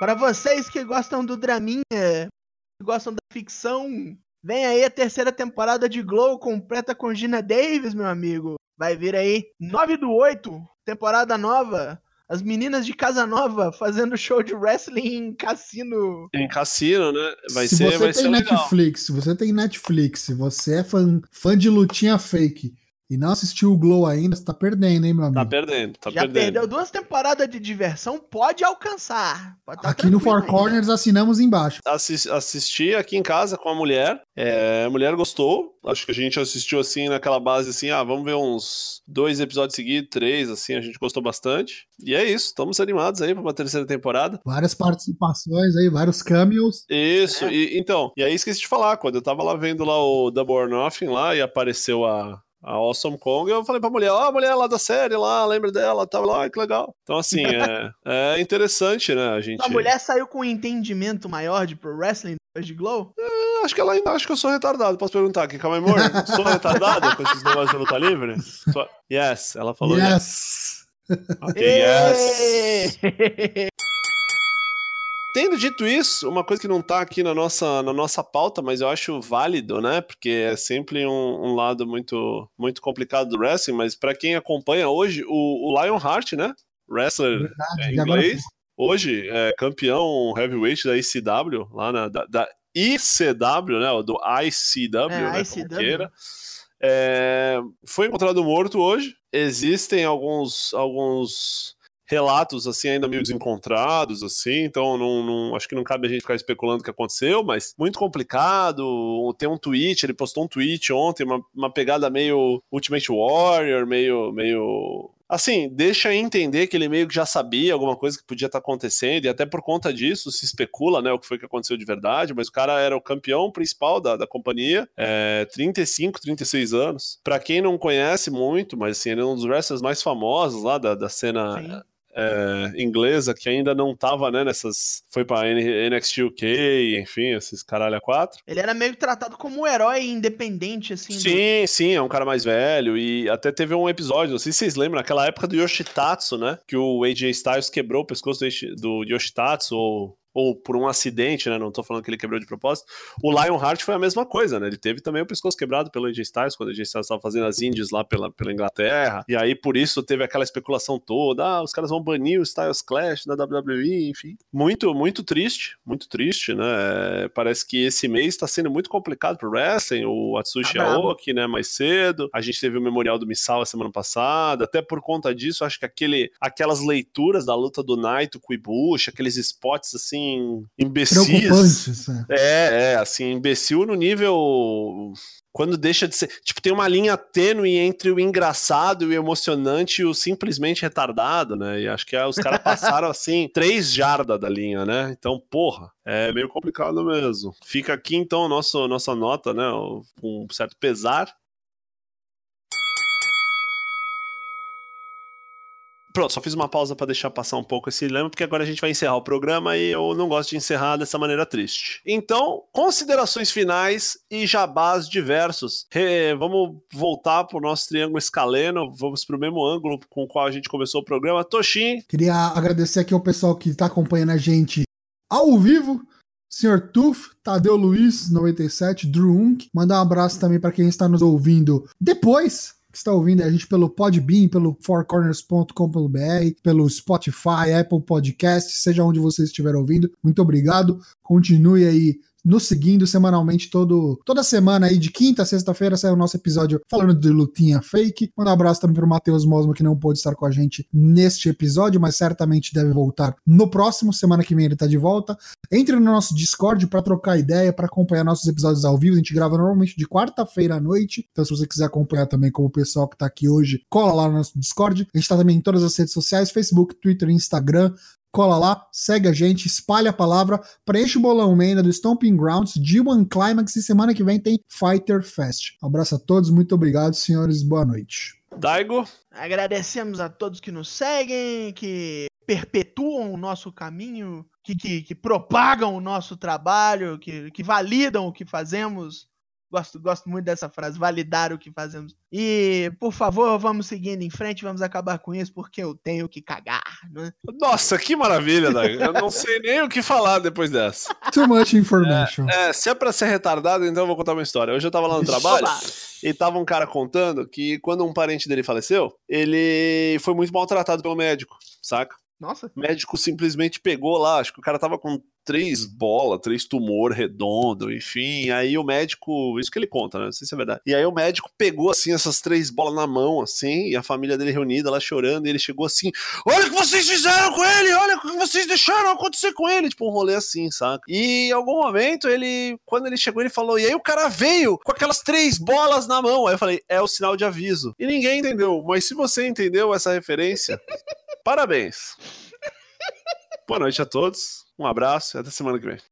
Para vocês que gostam do draminha, que gostam da ficção, vem aí a terceira temporada de Glow completa com Gina Davis, meu amigo. Vai vir aí 9 do 8, temporada nova. As meninas de Casa Nova fazendo show de wrestling em cassino. Em cassino, né? Vai se ser, você vai tem ser Netflix, legal. se você tem Netflix, se você é fã, fã de lutinha fake e não assistiu o Glow ainda, você tá perdendo, hein, meu amigo? Tá perdendo, tá Já perdendo. perdeu duas temporadas de diversão, pode alcançar. Pode tá Aqui no Four ainda. Corners assinamos embaixo. Assis- assisti aqui em casa com a mulher. É, a mulher gostou. Acho que a gente assistiu assim naquela base assim, ah, vamos ver uns dois episódios seguidos, três, assim, a gente gostou bastante. E é isso, estamos animados aí pra uma terceira temporada. Várias participações aí, vários cameos. Isso, É. e, então, e aí esqueci de falar, quando eu tava lá vendo lá o Double or Nothing lá e apareceu a, a Awesome Kong, eu falei pra mulher, ó, a mulher lá da série lá, lembra dela, tava lá, que legal. Então, assim, é, <laughs> é interessante, né, a gente... A mulher saiu com um entendimento maior de pro wrestling depois de Glow? Eu Acho que ela ainda acha que eu sou retardado. Posso perguntar aqui, calma aí, amor? <laughs> Sou retardado com esses negócios de luta livre? Sou- Yes, ela falou yes. yes! Ok, yes. <laughs> Tendo dito isso, uma coisa que não tá aqui na nossa, na nossa pauta, mas eu acho válido, né? Porque é sempre um, um lado muito, muito complicado do wrestling, mas pra quem acompanha hoje, o, o Lionheart, né? Wrestler Verdade. é, E agora inglês, hoje é campeão heavyweight da ICW, lá na, da, da ICW, né? o Do ICW, É, né? ICW. É, foi encontrado morto hoje. Existem alguns, alguns relatos assim ainda meio desencontrados assim, então não, não- acho que não cabe a gente ficar especulando o que aconteceu, mas muito complicado. Tem um tweet, ele postou um tweet ontem, uma, uma pegada meio Ultimate Warrior, meio meio assim, deixa entender que ele meio que já sabia alguma coisa que podia estar acontecendo, e até por conta disso se especula, né, o que foi que aconteceu de verdade, mas o cara era o campeão principal da, da companhia, é, 35, 36 anos. Pra quem não conhece muito, mas assim, ele é um dos wrestlers mais famosos lá da, da cena Sim. É, inglesa, que ainda não tava, né, nessas... Foi pra NXT UK, enfim, esses caralho a quatro. Ele era meio tratado como um herói independente, assim. do- Sim, sim, é um cara mais velho e até teve um episódio, não sei se vocês lembram, naquela época do Yoshitatsu, né? Que o AJ Styles quebrou o pescoço do, Yoshi- do Yoshitatsu ou, ou por um acidente, né? Não tô falando que ele quebrou de propósito. O Lionheart foi a mesma coisa, né? Ele teve também o pescoço quebrado pelo AJ Styles quando o AJ Styles estava fazendo as indies lá pela, pela Inglaterra. E aí por isso teve aquela especulação toda, ah, os caras vão banir o Styles Clash da WWE, enfim. Muito, muito triste, muito triste, né? Parece que esse mês tá sendo muito complicado pro wrestling, o Atsushi brabo. Aoki, né, mais cedo. A gente teve o Memorial do Misawa semana passada. Até por conta disso, acho que aquele, aquelas leituras da luta do Naito com o Ibushi, aqueles spots assim imbecis. Preocupantes. né? É, é, assim, imbecil no nível. Quando deixa de ser. Tipo, tem uma linha tênue entre o engraçado e o emocionante e o simplesmente retardado, né? E acho que é, os caras <laughs> passaram, assim, três jardas da linha, né? Então, porra, é meio complicado mesmo. Fica aqui, então, a nosso, nossa nota, né? Com um certo pesar. Pronto, só fiz uma pausa pra deixar passar um pouco esse dilema, porque agora a gente vai encerrar o programa e eu não gosto de encerrar dessa maneira triste. Então, considerações finais e jabás diversos. Re- vamos voltar pro nosso triângulo escaleno, vamos pro mesmo ângulo com o qual a gente começou o programa. Toshin, Queria agradecer aqui ao pessoal que tá acompanhando a gente ao vivo. Sr. Tuf, Tadeu Luiz, 97, Drew Unk. Mandar um abraço também para quem está nos ouvindo depois, que está ouvindo a gente pelo Podbean, pelo fourcorners.com.br, pelo Spotify, Apple Podcast, seja onde você estiver ouvindo. Muito obrigado. Continue aí nos seguindo semanalmente todo, toda semana aí, de quinta a sexta-feira, sai o nosso episódio falando de lutinha fake. Mandar um abraço também pro Matheus Mosma, que não pôde estar com a gente neste episódio, mas certamente deve voltar no próximo. Semana que vem ele tá de volta. Entre no nosso Discord para trocar ideia, para acompanhar nossos episódios ao vivo. A gente grava normalmente de quarta-feira à noite. Então, se você quiser acompanhar também como o pessoal que tá aqui hoje, cola lá no nosso Discord. A gente tá também em todas as redes sociais: Facebook, Twitter, Instagram. Cola lá, segue a gente, espalha a palavra, preenche o bolão Mena do Stomping Grounds, G1 Climax e semana que vem tem Fighter Fest. Um abraço a todos, muito obrigado, senhores, boa noite. Daigo, Agradecemos a todos que nos seguem, que perpetuam o nosso caminho, que, que, que propagam o nosso trabalho, que, que validam o que fazemos. Gosto, gosto muito dessa frase, validar o que fazemos. E, por favor, vamos seguindo em frente, vamos acabar com isso, porque eu tenho que cagar, né? nossa, que maravilha, Daigo. Eu não sei nem o que falar depois dessa. Too much information. É, se é pra ser retardado, então eu vou contar uma história. Hoje eu tava lá no trabalho. E tava um cara contando que quando um parente dele faleceu, ele foi muito maltratado pelo médico, saca? Nossa. O médico simplesmente pegou lá, acho que o cara tava com três bolas, três tumor redondo, enfim. Aí o médico, isso que ele conta, né? Não sei se é verdade. E aí o médico pegou assim essas três bolas na mão, assim, e a família dele reunida lá chorando, e ele chegou assim: Olha o que vocês fizeram com ele, olha o que vocês deixaram acontecer com ele. Tipo, um rolê assim, saca? E em algum momento ele, quando ele chegou, ele falou: E aí o cara veio com aquelas três bolas na mão. Aí eu falei: É o sinal de aviso. E ninguém entendeu, mas se você entendeu essa referência, <laughs> parabéns. Boa noite a todos. Um abraço e até semana que vem.